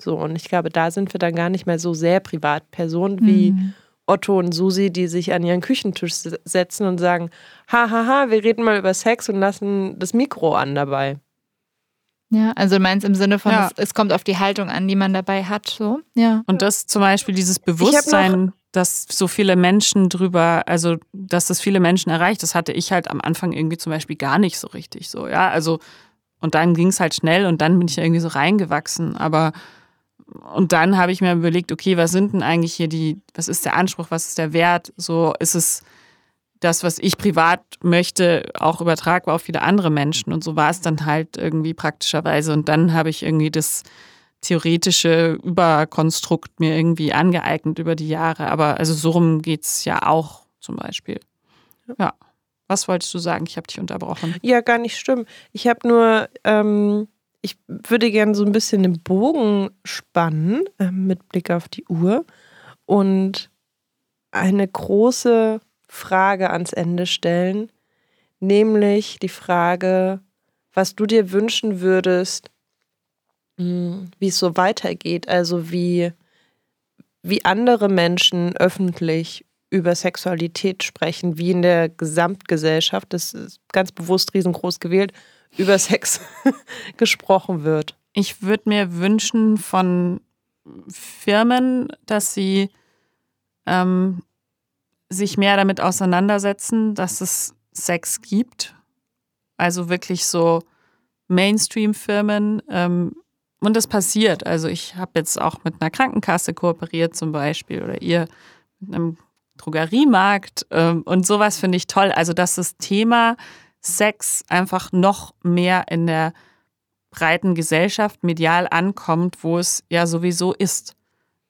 So, und ich glaube, da sind wir dann gar nicht mehr so sehr Privatpersonen wie mhm. Otto und Susi, die sich an ihren Küchentisch setzen und sagen, hahaha, ha, ha, wir reden mal über Sex und lassen das Mikro an dabei. Ja, also du meinst im Sinne von, ja. es, es, kommt auf die Haltung an, die man dabei hat, so. Ja. Und das zum Beispiel dieses Bewusstsein, dass so viele Menschen drüber, also dass das viele Menschen erreicht, das hatte ich halt am Anfang irgendwie zum Beispiel gar nicht so richtig so, ja. Also und dann ging es halt schnell und dann bin ich irgendwie so reingewachsen. Aber und dann habe ich mir überlegt, okay, was sind denn eigentlich hier die, was ist der Anspruch, was ist der Wert? So ist es das, was ich privat möchte, auch übertragbar auf viele andere Menschen. Und so war es dann halt irgendwie praktischerweise. Und dann habe ich irgendwie das theoretische Überkonstrukt mir irgendwie angeeignet über die Jahre. Aber also so rum geht es ja auch zum Beispiel. Ja. Was wolltest du sagen? Ich habe dich unterbrochen. Ja, gar nicht schlimm. Ich habe nur, ähm, ich würde gerne so ein bisschen den Bogen spannen äh, mit Blick auf die Uhr und eine große Frage ans Ende stellen, nämlich die Frage, was du dir wünschen würdest, hm, wie es so weitergeht, also wie, wie andere Menschen öffentlich über Sexualität sprechen, wie in der Gesamtgesellschaft, das ist ganz bewusst riesengroß gewählt, über Sex gesprochen wird. Ich würde mir wünschen von Firmen, dass sie ähm, sich mehr damit auseinandersetzen, dass es Sex gibt. Also wirklich so Mainstream-Firmen. Ähm, und das passiert. Also ich habe jetzt auch mit einer Krankenkasse kooperiert zum Beispiel oder ihr mit einem Drogeriemarkt ähm, und sowas finde ich toll. Also, dass das Thema Sex einfach noch mehr in der breiten Gesellschaft medial ankommt, wo es ja sowieso ist.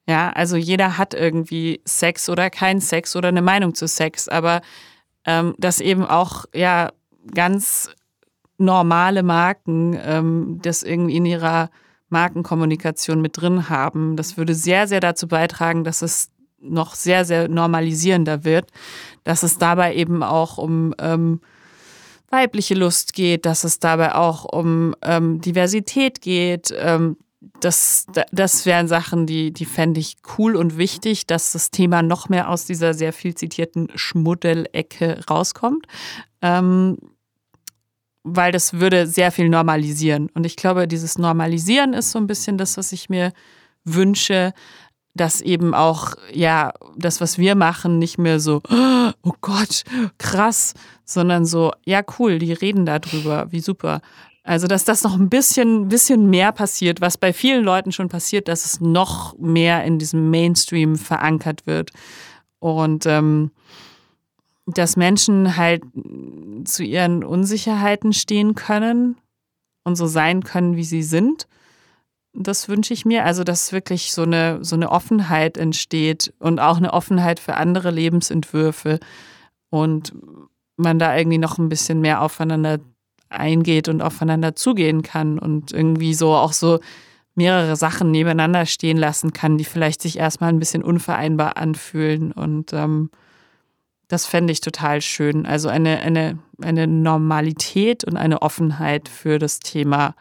Ja, also jeder hat irgendwie Sex oder kein Sex oder eine Meinung zu Sex, aber ähm, dass eben auch ja ganz normale Marken ähm, das irgendwie in ihrer Markenkommunikation mit drin haben. Das würde sehr, sehr dazu beitragen, dass es noch sehr, sehr normalisierender wird, dass es dabei eben auch um ähm, weibliche Lust geht, dass es dabei auch um ähm, Diversität geht, ähm, das, das wären Sachen, die, die fände ich cool und wichtig, dass das Thema noch mehr aus dieser sehr viel zitierten Schmuddelecke rauskommt. Ähm, weil das würde sehr viel normalisieren. Und ich glaube, dieses Normalisieren ist so ein bisschen das, was ich mir wünsche, dass eben auch, ja, das, was wir machen, nicht mehr so, oh Gott, krass, sondern so, ja, cool, die reden darüber, wie super. Also, dass das noch ein bisschen, bisschen mehr passiert, was bei vielen Leuten schon passiert, dass es noch mehr in diesem Mainstream verankert wird. Und ähm, dass Menschen halt zu ihren Unsicherheiten stehen können und so sein können, wie sie sind. Das wünsche ich mir. Also, dass wirklich so eine, so eine Offenheit entsteht und auch eine Offenheit für andere Lebensentwürfe und man da irgendwie noch ein bisschen mehr aufeinander eingeht und aufeinander zugehen kann und irgendwie so auch so mehrere Sachen nebeneinander stehen lassen kann, die vielleicht sich erstmal ein bisschen unvereinbar anfühlen. Und ähm, das fände ich total schön. Also eine, eine, eine Normalität und eine Offenheit für das Thema,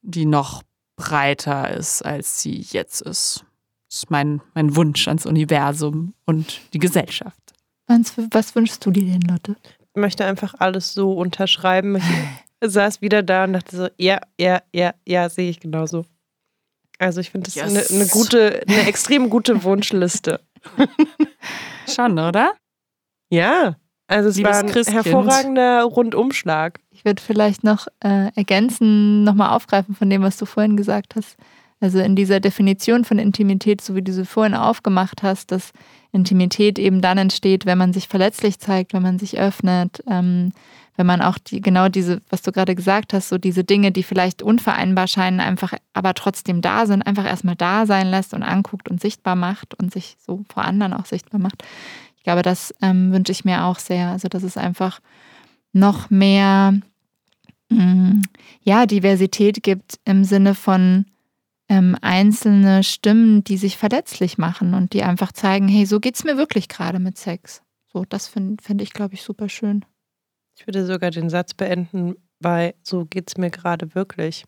die noch breiter ist, als sie jetzt ist. Das ist mein, mein Wunsch ans Universum und die Gesellschaft. Was, was wünschst du dir denn, Lotte? Möchte einfach alles so unterschreiben. Ich saß wieder da und dachte so, ja, ja, ja, ja, sehe ich genauso. Also ich finde das yes. eine, eine gute, eine extrem gute Wunschliste. Schon, oder? Ja. Also es Liebes war ein Christkind. hervorragender Rundumschlag. Ich würde vielleicht noch äh, ergänzen, nochmal aufgreifen von dem, was du vorhin gesagt hast. Also in dieser Definition von Intimität, so wie du sie vorhin aufgemacht hast, dass Intimität eben dann entsteht, wenn man sich verletzlich zeigt, wenn man sich öffnet, ähm, wenn man auch die, genau diese, was du gerade gesagt hast, so diese Dinge, die vielleicht unvereinbar scheinen, einfach aber trotzdem da sind, einfach erstmal da sein lässt und anguckt und sichtbar macht und sich so vor anderen auch sichtbar macht. Ich glaube, das ähm, wünsche ich mir auch sehr. Also, dass es einfach noch mehr mm, ja, Diversität gibt im Sinne von ähm, einzelne Stimmen, die sich verletzlich machen und die einfach zeigen, hey, so geht es mir wirklich gerade mit Sex. So, das finde find ich, glaube ich, super schön. Ich würde sogar den Satz beenden bei so geht es mir gerade wirklich.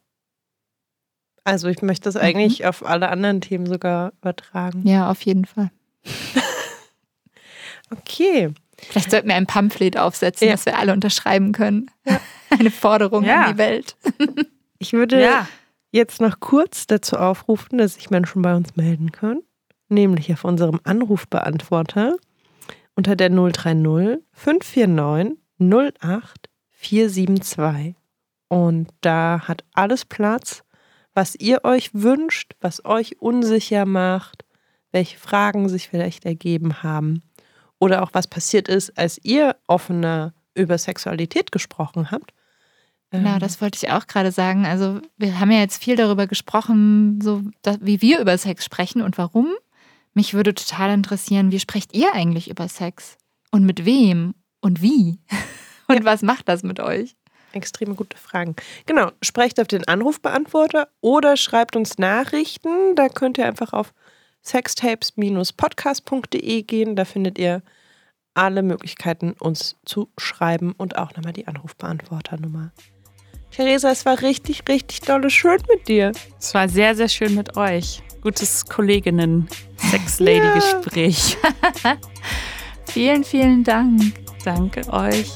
Also ich möchte das mhm. eigentlich auf alle anderen Themen sogar übertragen. Ja, auf jeden Fall. okay. Vielleicht sollten wir ein Pamphlet aufsetzen, ja. das wir alle unterschreiben können. Ja. Eine Forderung ja. an die Welt. Ich würde ja jetzt noch kurz dazu aufrufen, dass sich Menschen bei uns melden können, nämlich auf unserem Anrufbeantworter unter der 030 549 08 472. Und da hat alles Platz, was ihr euch wünscht, was euch unsicher macht, welche Fragen sich vielleicht ergeben haben oder auch was passiert ist, als ihr offener über Sexualität gesprochen habt. Genau, das wollte ich auch gerade sagen. Also wir haben ja jetzt viel darüber gesprochen, so wie wir über Sex sprechen und warum. Mich würde total interessieren, wie sprecht ihr eigentlich über Sex? Und mit wem? Und wie? Und ja. was macht das mit euch? Extrem gute Fragen. Genau, sprecht auf den Anrufbeantworter oder schreibt uns Nachrichten. Da könnt ihr einfach auf sextapes-podcast.de gehen. Da findet ihr alle Möglichkeiten, uns zu schreiben und auch nochmal die Anrufbeantworternummer. Theresa, es war richtig, richtig dolle schön mit dir. Es war sehr, sehr schön mit euch. Gutes Kolleginnen-Sex-Lady-Gespräch. vielen, vielen Dank. Danke euch.